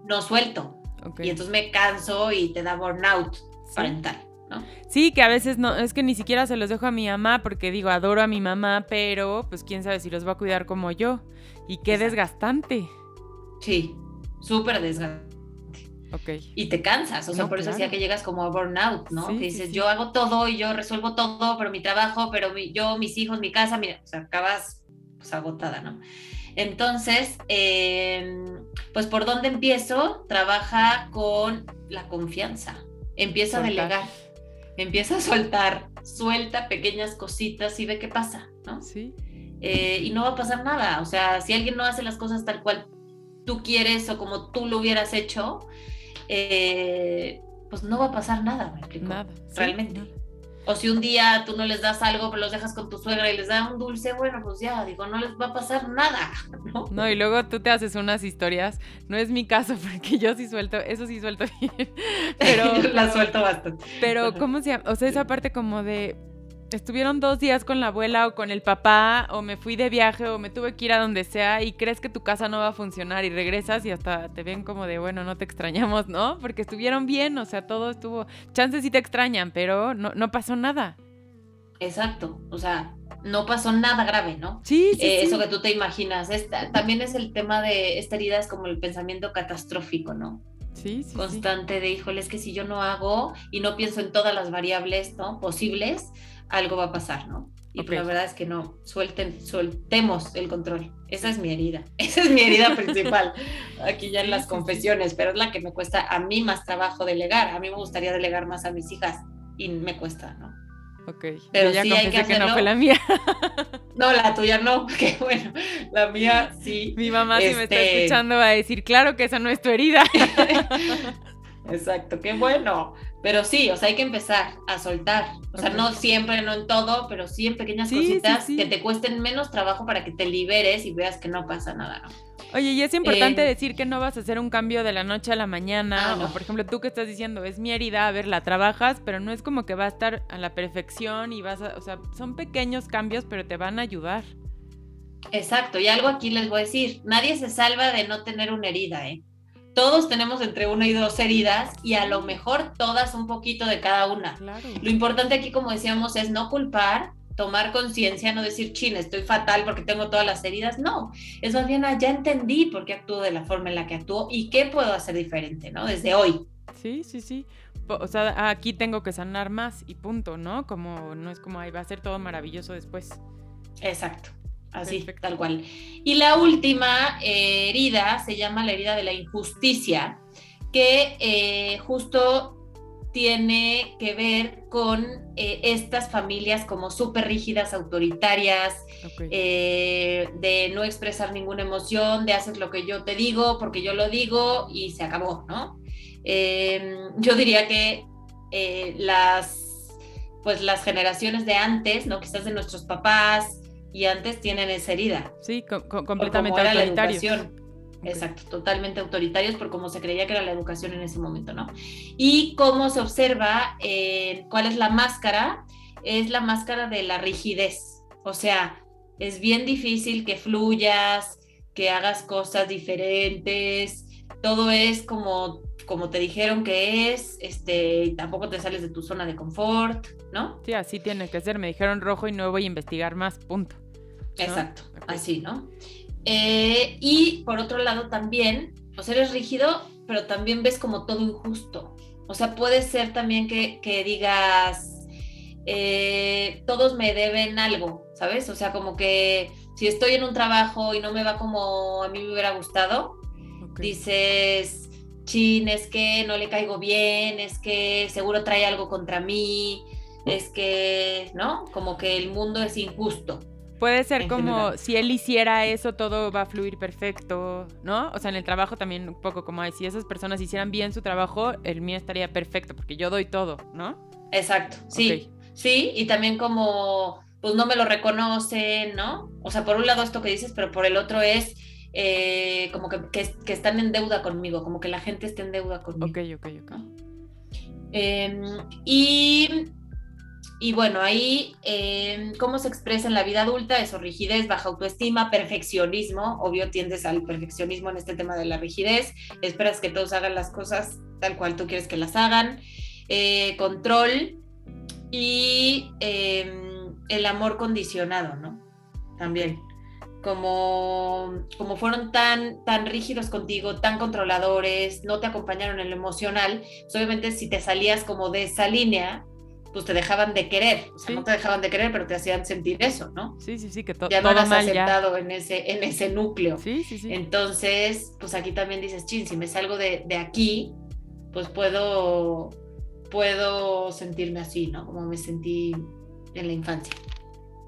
No suelto. Y entonces me canso y te da burnout parental. ¿no? Sí, que a veces no, es que ni siquiera se los dejo a mi mamá porque digo, adoro a mi mamá, pero pues quién sabe si los va a cuidar como yo. Y qué desgastante. Sí, súper desgastante. Y te cansas, o sea, por eso decía que llegas como a burnout, ¿no? que dices, yo hago todo y yo resuelvo todo, pero mi trabajo, pero yo, mis hijos, mi casa, mira, o sea, acabas pues, agotada, ¿no? Entonces, em, pues por dónde empiezo, trabaja con la confianza, empieza a delegar, empieza a soltar, suelta pequeñas cositas y ve qué pasa, ¿no? Sí. Eh, y no va a pasar nada, o sea, si alguien no hace las cosas tal cual tú quieres o como tú lo hubieras hecho, eh, pues no va a pasar nada, me explico. Nada. Realmente. O si un día tú no les das algo, pero los dejas con tu suegra y les da un dulce, bueno, pues ya, digo, no les va a pasar nada, ¿no? No, y luego tú te haces unas historias. No es mi caso, porque yo sí suelto, eso sí suelto bien. Pero. la suelto bastante. Pero, ¿cómo se llama? O sea, esa parte como de estuvieron dos días con la abuela o con el papá, o me fui de viaje, o me tuve que ir a donde sea, y crees que tu casa no va a funcionar, y regresas y hasta te ven como de, bueno, no te extrañamos, ¿no? Porque estuvieron bien, o sea, todo estuvo. Chances sí te extrañan, pero no, no pasó nada. Exacto, o sea, no pasó nada grave, ¿no? Sí, sí, eh, Eso que tú te imaginas. también es el tema de esta herida, es como el pensamiento catastrófico, ¿no? Sí, sí, constante de, híjole, es que si yo no hago y no pienso en todas las variables ¿no? posibles, algo va a pasar, ¿no? Y pues la verdad es que no, suelten, soltemos el control. Esa es mi herida. Esa es mi herida principal. Aquí ya en las confesiones, pero es la que me cuesta a mí más trabajo delegar. A mí me gustaría delegar más a mis hijas y me cuesta, ¿no? Ok, pero ya sí hay que, que no fue la mía. No, la tuya no, que bueno, la mía sí. Mi mamá si me está este escuchando va a decir, claro que esa no es tu herida. Exacto, qué bueno. Pero sí, o sea, hay que empezar a soltar. O sea, no siempre, no en todo, pero sí en pequeñas cositas que te cuesten menos trabajo para que te liberes y veas que no pasa nada. Oye, y es importante eh, decir que no vas a hacer un cambio de la noche a la mañana. Ah, o por ejemplo, tú que estás diciendo, es mi herida, a ver, la trabajas, pero no es como que va a estar a la perfección y vas a, o sea, son pequeños cambios, pero te van a ayudar. Exacto, y algo aquí les voy a decir, nadie se salva de no tener una herida, ¿eh? Todos tenemos entre una y dos heridas y a lo mejor todas un poquito de cada una. Lo importante aquí, como decíamos, es no culpar, tomar conciencia, no decir, chin, estoy fatal porque tengo todas las heridas. No, es más bien, ah, ya entendí por qué actúo de la forma en la que actúo y qué puedo hacer diferente, ¿no? Desde hoy. Sí, sí, sí. O sea, aquí tengo que sanar más y punto, ¿no? Como no es como ahí va a ser todo maravilloso después. Exacto. Así, tal cual. Y la última eh, herida se llama la herida de la injusticia, que eh, justo tiene que ver con eh, estas familias como súper rígidas, autoritarias, de no expresar ninguna emoción, de hacer lo que yo te digo porque yo lo digo y se acabó, ¿no? Em, yo diría que las, pues las generaciones de antes, ¿no? Quizás de nuestros papás, y antes tienen esa herida. Sí, completamente autoritarios. Exacto, totalmente autoritarios por cómo se creía que era la educación en ese momento, ¿no? Y cómo se observa eh, cuál es la máscara, es la máscara de la rigidez. O sea, es bien difícil que fluyas, que hagas cosas diferentes, todo es como, como te dijeron que es, este, tampoco te sales de tu zona de confort, ¿no? Sí, así tiene que ser. Me dijeron rojo y no voy a investigar más, punto. Exacto, así, ¿no? Eh, y por otro lado también, pues eres rígido, pero también ves como todo injusto. O sea, puede ser también que, digas, eh, todos me deben algo, ¿sabes? O sea, como que si estoy en un trabajo y no me va como a mí me hubiera gustado, dices, chin, es que no le caigo bien, es que seguro trae algo contra mí, es que, ¿no? Como que el mundo es injusto. Puede ser como si él hiciera eso, todo va a fluir perfecto, ¿no? O sea, en el trabajo también un poco como si esas personas hicieran bien su trabajo, el mío estaría perfecto porque yo doy todo, ¿no? Exacto, sí. Sí, y también como, pues no me lo reconocen, ¿no? O sea, por un lado esto que dices, pero por el otro es eh, como que, que, están en deuda conmigo, como que la gente está en deuda conmigo. Ok, ok, ok. Em, y y bueno, ahí, em, ¿cómo se expresa en la vida adulta? Eso, rigidez, baja autoestima, perfeccionismo. Obvio, tiendes al perfeccionismo en este tema de la rigidez. Esperas que todos hagan las cosas tal cual tú quieres que las hagan. Eh, control y em, el amor condicionado, ¿no? También. Como, como fueron tan, tan rígidos contigo, tan controladores, no te acompañaron en lo emocional, pues obviamente si te salías como de esa línea, pues te dejaban de querer, o sea, no te dejaban de querer, pero te hacían sentir eso, ¿no? Sí, sí, sí, que todo ya no eras aceptado en ese en ese núcleo. Sí, sí, sí. Entonces, pues aquí también dices, chin, si me salgo de, de aquí, pues puedo puedo sentirme así, ¿no? Como me sentí en la infancia.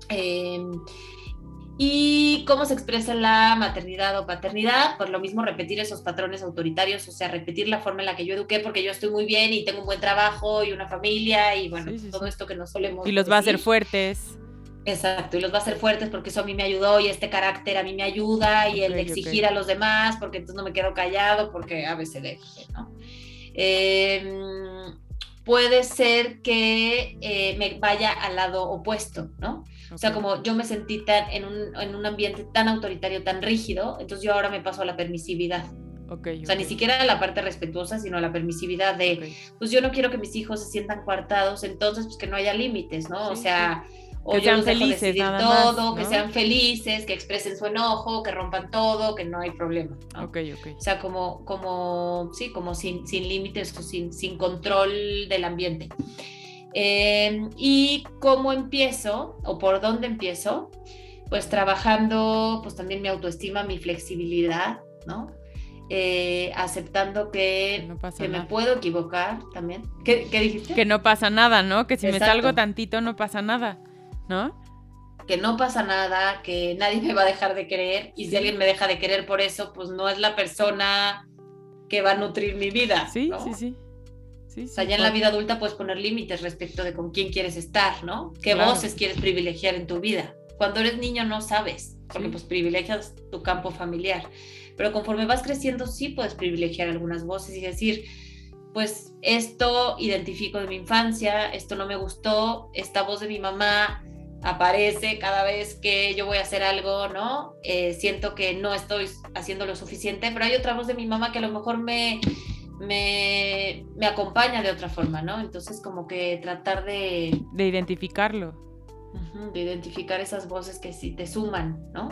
Eh, ¿Y cómo se expresa la maternidad o paternidad? Pues lo mismo, repetir esos patrones autoritarios, o sea, repetir la forma en la que yo eduqué porque yo estoy muy bien y tengo un buen trabajo y una familia y bueno, todo esto que nos solemos. Y los va a hacer fuertes. Exacto, y los va a hacer fuertes porque eso a mí me ayudó y este carácter a mí me ayuda y el de exigir a los demás porque entonces no me quedo callado porque a veces ¿no? Em, puede ser que eh, me vaya al lado opuesto, ¿no? O sea, como yo me sentí tan, en, un, en un ambiente tan autoritario, tan rígido, entonces yo ahora me paso a la permisividad. Okay, o sea, ni siquiera a la parte respetuosa, sino a la permisividad de, pues yo no quiero que mis hijos se sientan coartados, entonces pues que no haya límites, ¿no? o sea, o yo sean felices, todo, que sean felices, que expresen su enojo, que rompan todo, que no hay problema. ¿no? Ok, ok. O sea, como, como, sí, como sin, sin límites o sin, sin control del ambiente. Em, ¿Y cómo empiezo o por dónde empiezo? Pues trabajando pues también mi autoestima, mi flexibilidad, ¿no? eh, aceptando que, me puedo equivocar también. ¿Qué, dijiste? Que no pasa nada, ¿no? Que si me salgo tantito no pasa nada, ¿no? Que no pasa nada, que nadie me va a dejar de querer y si alguien me deja de querer por eso, pues no es la persona que va a nutrir mi vida. Sí, sí, sí. Sí, o sea, ya en la vida adulta puedes poner límites respecto de con quién quieres estar, ¿no? ¿Qué voces quieres privilegiar en tu vida? Cuando eres niño no sabes, porque pues privilegias tu campo familiar. Pero conforme vas creciendo sí puedes privilegiar algunas voces y decir, pues esto identifico de mi infancia, esto no me gustó, esta voz de mi mamá aparece cada vez que yo voy a hacer algo, ¿no? Eh, siento que no estoy haciendo lo suficiente, pero hay otra voz de mi mamá que a lo mejor me me, acompaña de otra forma, ¿no? Entonces como que tratar de... De identificarlo. de identificar esas voces que sí te suman, ¿no?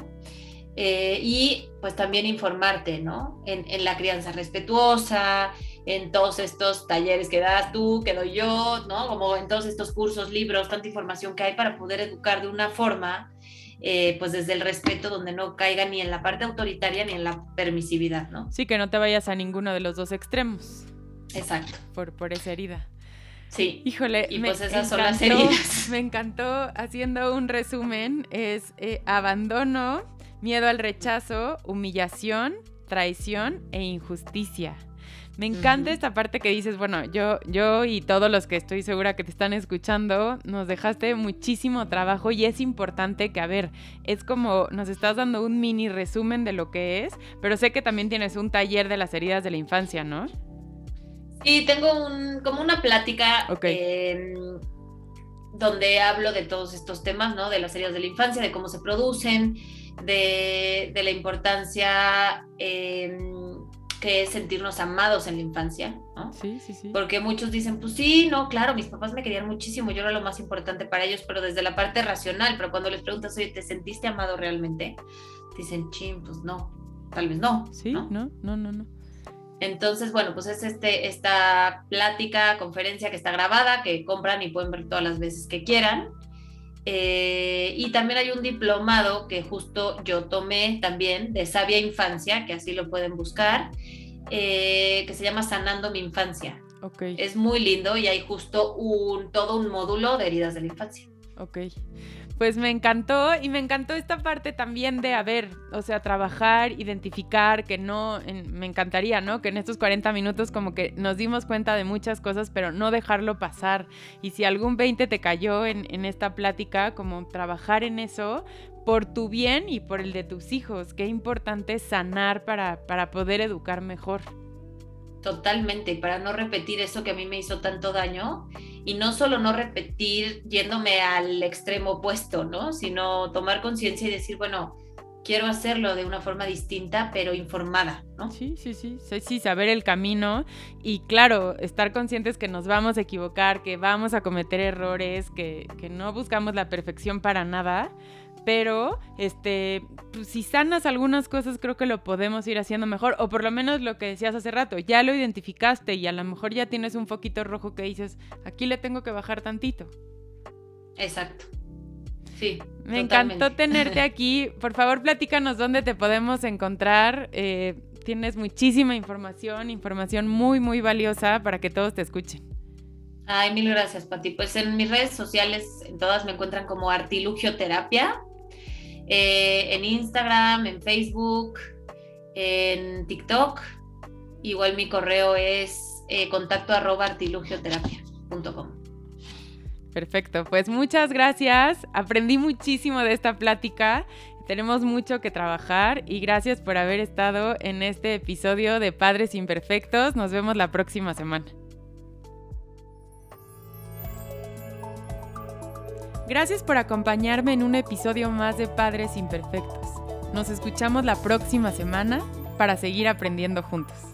Eh, y pues también informarte, ¿no? En, en, la crianza respetuosa, en todos estos talleres que das tú, que doy yo, ¿no? Como en todos estos cursos, libros, tanta información que hay para poder educar de una forma eh, pues desde el respeto, donde no caiga ni en la parte autoritaria ni en la permisividad, ¿no? Sí, que no te vayas a ninguno de los dos extremos. Exacto. Por, por esa herida. Sí. Híjole, y pues esas son las heridas. Me encantó haciendo un resumen, es eh, abandono, miedo al rechazo, humillación, traición e injusticia. Me encanta esta parte que dices, bueno, yo, yo y todos los que estoy segura que te están escuchando, nos dejaste muchísimo trabajo y es importante que, a ver, es como nos estás dando un mini resumen de lo que es, pero sé que también tienes un taller de las heridas de la infancia, ¿no? Sí, tengo un, como una plática em, donde hablo de todos estos temas, ¿no? De las heridas de la infancia, de cómo se producen, de, de la importancia... Eh, que es sentirnos amados en la infancia, ¿no? Sí, sí, sí. Porque muchos dicen, pues sí, no, claro, mis papás me querían muchísimo, yo era lo más importante para ellos, pero desde la parte racional, pero cuando les preguntas, oye, ¿te sentiste amado realmente? Dicen, ching, pues no, tal vez no. Sí, no, no, no, no. no. Entonces, bueno, pues es este, esta plática, conferencia que está grabada, que compran y pueden ver todas las veces que quieran. Eh, y también hay un diplomado que justo yo tomé también de sabia infancia, que así lo pueden buscar, eh, que se llama Sanando mi infancia. Okay. Es muy lindo y hay justo un, todo un módulo de heridas de la infancia. Ok. Pues me encantó y me encantó esta parte también de, a ver, o sea, trabajar, identificar, que no, me encantaría, ¿no? Que en estos 40 minutos como que nos dimos cuenta de muchas cosas, pero no dejarlo pasar. Y si algún 20 te cayó en, en esta plática, como trabajar en eso por tu bien y por el de tus hijos. Qué importante sanar para, para poder educar mejor. Totalmente, para no repetir eso que a mí me hizo tanto daño y no solo no repetir yéndome al extremo opuesto, ¿no? Sino tomar conciencia y decir, bueno, quiero hacerlo de una forma distinta, pero informada, ¿no? Sí, sí, sí, sí, sí, saber el camino y claro, estar conscientes que nos vamos a equivocar, que vamos a cometer errores, que, que no buscamos la perfección para nada, pero este, pues, si sanas algunas cosas creo que lo podemos ir haciendo mejor, o por lo menos lo que decías hace rato, ya lo identificaste y a lo mejor ya tienes un foquito rojo que dices, aquí le tengo que bajar tantito. Exacto. Sí. Me encantó tenerte aquí. Por favor, platícanos dónde te podemos encontrar. Eh, tienes muchísima información, información muy, muy valiosa para que todos te escuchen. Ay, mil gracias, Pati. Pues en mis redes sociales, en todas me encuentran como Artilugio Terapia. Eh, en Instagram, en Facebook, en TikTok. Igual mi correo es eh, contacto arroba artilugioterapia.com. Perfecto, pues muchas gracias. Aprendí muchísimo de esta plática. Tenemos mucho que trabajar y gracias por haber estado en este episodio de Padres Imperfectos. Nos vemos la próxima semana. Gracias por acompañarme en un episodio más de Padres Imperfectos. Nos escuchamos la próxima semana para seguir aprendiendo juntos.